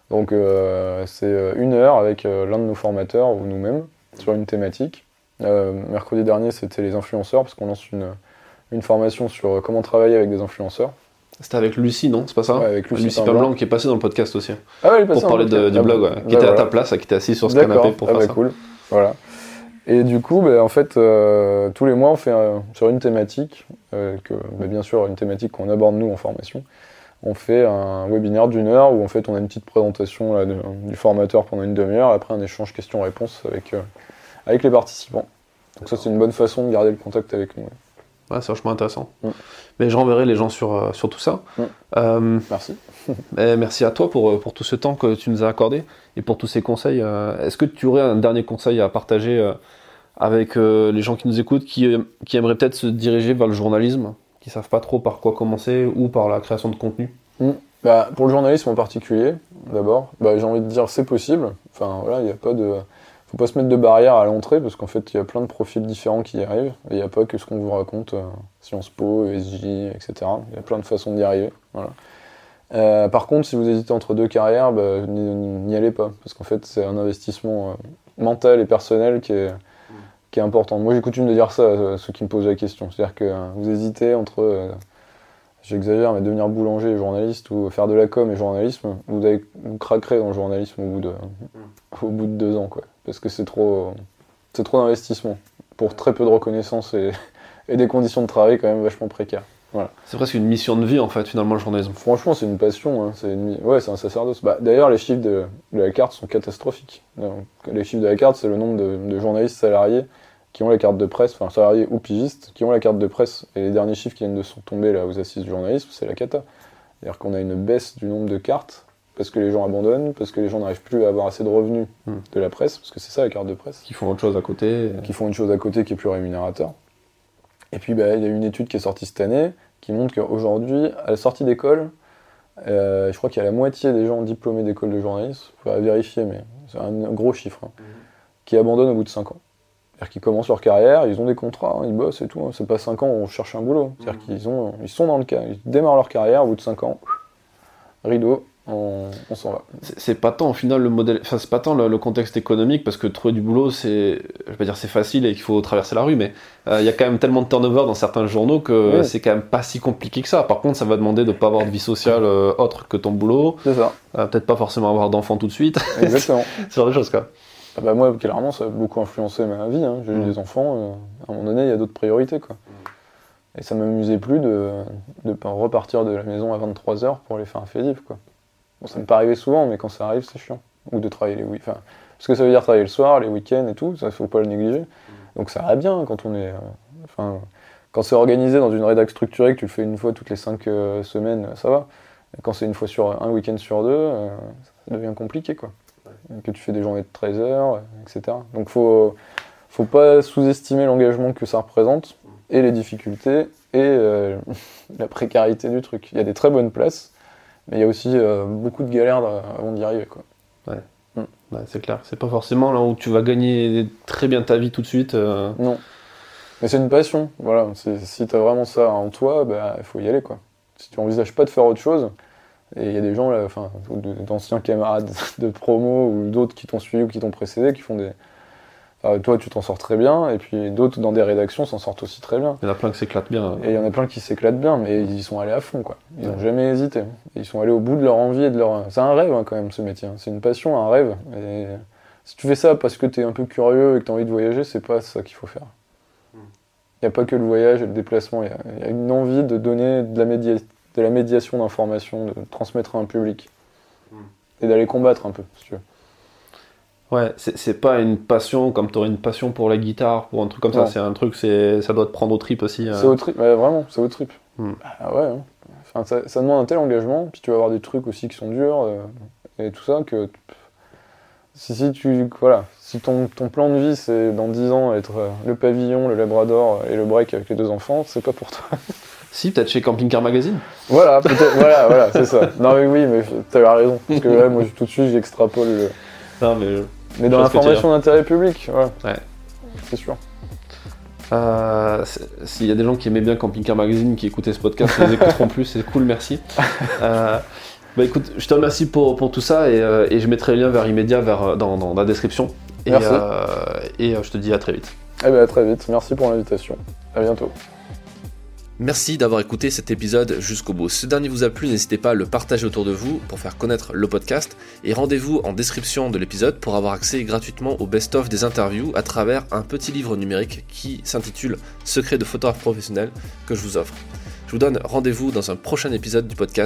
Donc euh, c'est euh, une heure avec euh, l'un de nos formateurs ou nous-mêmes sur une thématique. mercredi dernier, c'était les influenceurs, parce qu'on lance une, une formation sur comment travailler avec des influenceurs. C'était avec Lucie, non? C'est pas ça? Ouais, avec Lucie, Lucie qui est passée dans le podcast aussi. Ah ouais, Pour parler de, du blog, ouais. qui était à ta place, qui était assis sur ce canapé pour ah faire bah, ça. cool. Voilà. Et du coup, bah, en fait, tous les mois, on fait sur une thématique, que, bah, bien sûr, une thématique qu'on aborde nous en formation on fait un webinaire d'une heure où en fait on a une petite présentation du formateur pendant une demi-heure, après un échange questions-réponses avec, euh, avec les participants. Donc ça c'est une bonne façon de garder le contact avec nous. Ouais, c'est vachement intéressant. Mm. Mais je renverrai les gens sur, euh, sur tout ça. Mm. Euh, merci. merci à toi pour, pour tout ce temps que tu nous as accordé et pour tous ces conseils. Est-ce que tu aurais un dernier conseil à partager avec les gens qui nous écoutent, qui, qui aimeraient peut-être se diriger vers le journalisme? Qui savent pas trop par quoi commencer ou par la création de contenu hmm. bah, Pour le journalisme en particulier, d'abord, bah, j'ai envie de dire c'est possible. Enfin voilà, il n'y a pas de. Faut pas se mettre de barrière à l'entrée parce qu'en fait il y a plein de profils différents qui y arrivent. Il n'y a pas que ce qu'on vous raconte, euh, Sciences Po, ESJ, etc. Il y a plein de façons d'y arriver. Euh, par contre, si vous hésitez entre deux carrières, bah, n'y allez pas parce qu'en fait c'est un investissement euh, mental et personnel qui est qui est important. Moi, j'ai coutume de dire ça à ceux qui me posent la question. C'est-à-dire que euh, vous hésitez entre, euh, j'exagère, mais devenir boulanger et journaliste ou faire de la com et journalisme, vous, avez, vous craquerez dans le journalisme au bout de, au bout de deux ans, quoi. Parce que c'est trop, c'est trop d'investissement pour très peu de reconnaissance et, et, des conditions de travail quand même vachement précaires. Voilà. C'est presque une mission de vie en fait finalement le journalisme. Franchement c'est une passion, hein. c'est une... ouais c'est un sacerdoce. Bah, D'ailleurs les chiffres de, de, la carte sont catastrophiques. Donc, les chiffres de la carte c'est le nombre de, de, journalistes salariés qui ont la carte de presse, enfin salariés ou pigistes, qui ont la carte de presse. Et les derniers chiffres qui viennent de tomber là aux assises du journalisme, c'est la cata. C'est-à-dire qu'on a une baisse du nombre de cartes parce que les gens abandonnent, parce que les gens n'arrivent plus à avoir assez de revenus hmm. de la presse, parce que c'est ça la carte de presse. Qui font autre chose à côté. Qui font une chose à côté qui est plus rémunérateur. Et puis bah, il y a une étude qui est sortie cette année qui montre qu'aujourd'hui, à la sortie d'école, euh, je crois qu'il y a la moitié des gens diplômés d'école de journalisme, il faut vérifier, mais c'est un gros chiffre, hein, hmm. qui abandonnent au bout de 5 ans. C'est-à-dire qu'ils commencent leur carrière, ils ont des contrats, hein, ils bossent et tout. Hein. C'est pas 5 ans on cherche un boulot. C'est-à-dire mmh. qu'ils ont, ils sont dans le cas, ils démarrent leur carrière au bout de 5 ans, rideau, on, s'en va. C'est pas tant au final le modèle, enfin c'est pas tant le, contexte économique parce que trouver du boulot c'est, je vais pas dire c'est facile et qu'il faut traverser la rue, mais euh, il y a quand même tellement de turnover dans certains journaux que c'est quand même pas si compliqué que ça. Par contre, ça va demander de pas avoir de vie sociale euh, autre que ton boulot. C'est ça. Euh, peut-être pas forcément avoir d'enfants tout de suite. Exactement. ce genre de choses quoi. Ah bah moi, clairement, ça a beaucoup influencé ma vie. Hein. J'ai eu mm. des enfants, euh, à un moment donné, il y a d'autres priorités. Quoi. Et ça m'amusait plus de, de repartir de la maison à 23h pour aller faire un fait Quoi. Bon, ça me pas arrivé souvent, mais quand ça arrive, c'est chiant. Ou de travailler les week-ends. parce que ça veut dire travailler le soir, les week-ends et tout, ça faut pas le négliger. Mm. Donc ça va bien quand on est. Euh, quand c'est organisé dans une rédac structurée, que tu le fais une fois toutes les 5 euh, semaines, ça va. quand c'est une fois sur un week-end sur deux, ça devient compliqué quoi que tu fais des journées de 13 heures, etc. Donc faut faut pas sous-estimer l'engagement que ça représente et les difficultés et euh, la précarité du truc. Il y a des très bonnes places, mais il y a aussi euh, beaucoup de galères avant d'y arriver. Quoi. Ouais. Mm. c'est clair. C'est pas forcément là où tu vas gagner très bien ta vie tout de suite. Euh. Non. Mais c'est une passion. Voilà. Si tu as vraiment ça en toi, bah, il faut y aller. Quoi. Si tu envisages pas de faire autre chose, et il y a des gens, là, enfin, d'anciens camarades de promo ou d'autres qui t'ont suivi ou qui t'ont précédé, qui font des. toi, tu t'en sors très bien, et puis d'autres dans des rédactions s'en sortent aussi très bien. Il y en a plein qui s'éclatent bien. Et il y en a plein qui s'éclatent bien, mais ils y sont allés à fond, quoi. Ils n'ont jamais hésité. Ils sont allés au bout de leur envie et de leur. C'est un rêve, hein, quand même, ce métier. Hein. C'est une passion, un rêve. Et si tu fais ça parce que tu es un peu curieux et que tu as envie de voyager, c'est pas ça qu'il faut faire. Hmm. Il n'y a pas que le voyage et le déplacement, il y, a une envie de donner de la médiation de la médiation d'informations, de transmettre à un public. Hmm. Et d'aller combattre un peu, si tu veux. Ouais, c'est pas une passion comme tu aurais une passion pour la guitare, pour un truc comme ça. C'est un truc, ça doit te prendre au trip aussi. Euh. C'est au trip, vraiment, c'est au trip. Hmm. Ah ouais, hein. enfin, ça, demande un tel engagement, puis tu vas avoir des trucs aussi qui sont durs, euh, et tout ça, que si, si, tu, voilà, si ton, ton plan de vie c'est dans 10 ans être euh, le pavillon, le labrador et le break avec les deux enfants, c'est pas pour toi. Si, peut-être chez Camping Car Magazine. Voilà, voilà, voilà, c'est ça. Non mais oui, mais tu as raison. Parce que là, moi, tout de suite, j'extrapole. Le... Non mais. Mais dans l'information d'intérêt public, voilà. Ouais. C'est sûr. Euh, S'il y a des gens qui aimaient bien Camping Car Magazine, qui écoutaient ce podcast, ils écouteront plus, c'est cool, merci. Euh, bah écoute, je te remercie pour, pour tout ça et, euh, et, je mettrai le lien vers Immédiat vers, dans, dans la description. Et, merci. et je te dis à très vite. Eh bien, à très vite. Merci pour l'invitation. À bientôt. Merci d'avoir écouté cet épisode jusqu'au bout. Si ce dernier vous a plu, n'hésitez pas à le partager autour de vous pour faire connaître le podcast et rendez-vous en description de l'épisode pour avoir accès gratuitement au best-of des interviews à travers un petit livre numérique qui s'intitule Secret de photographe professionnel que je vous offre. Je vous donne rendez-vous dans un prochain épisode du podcast.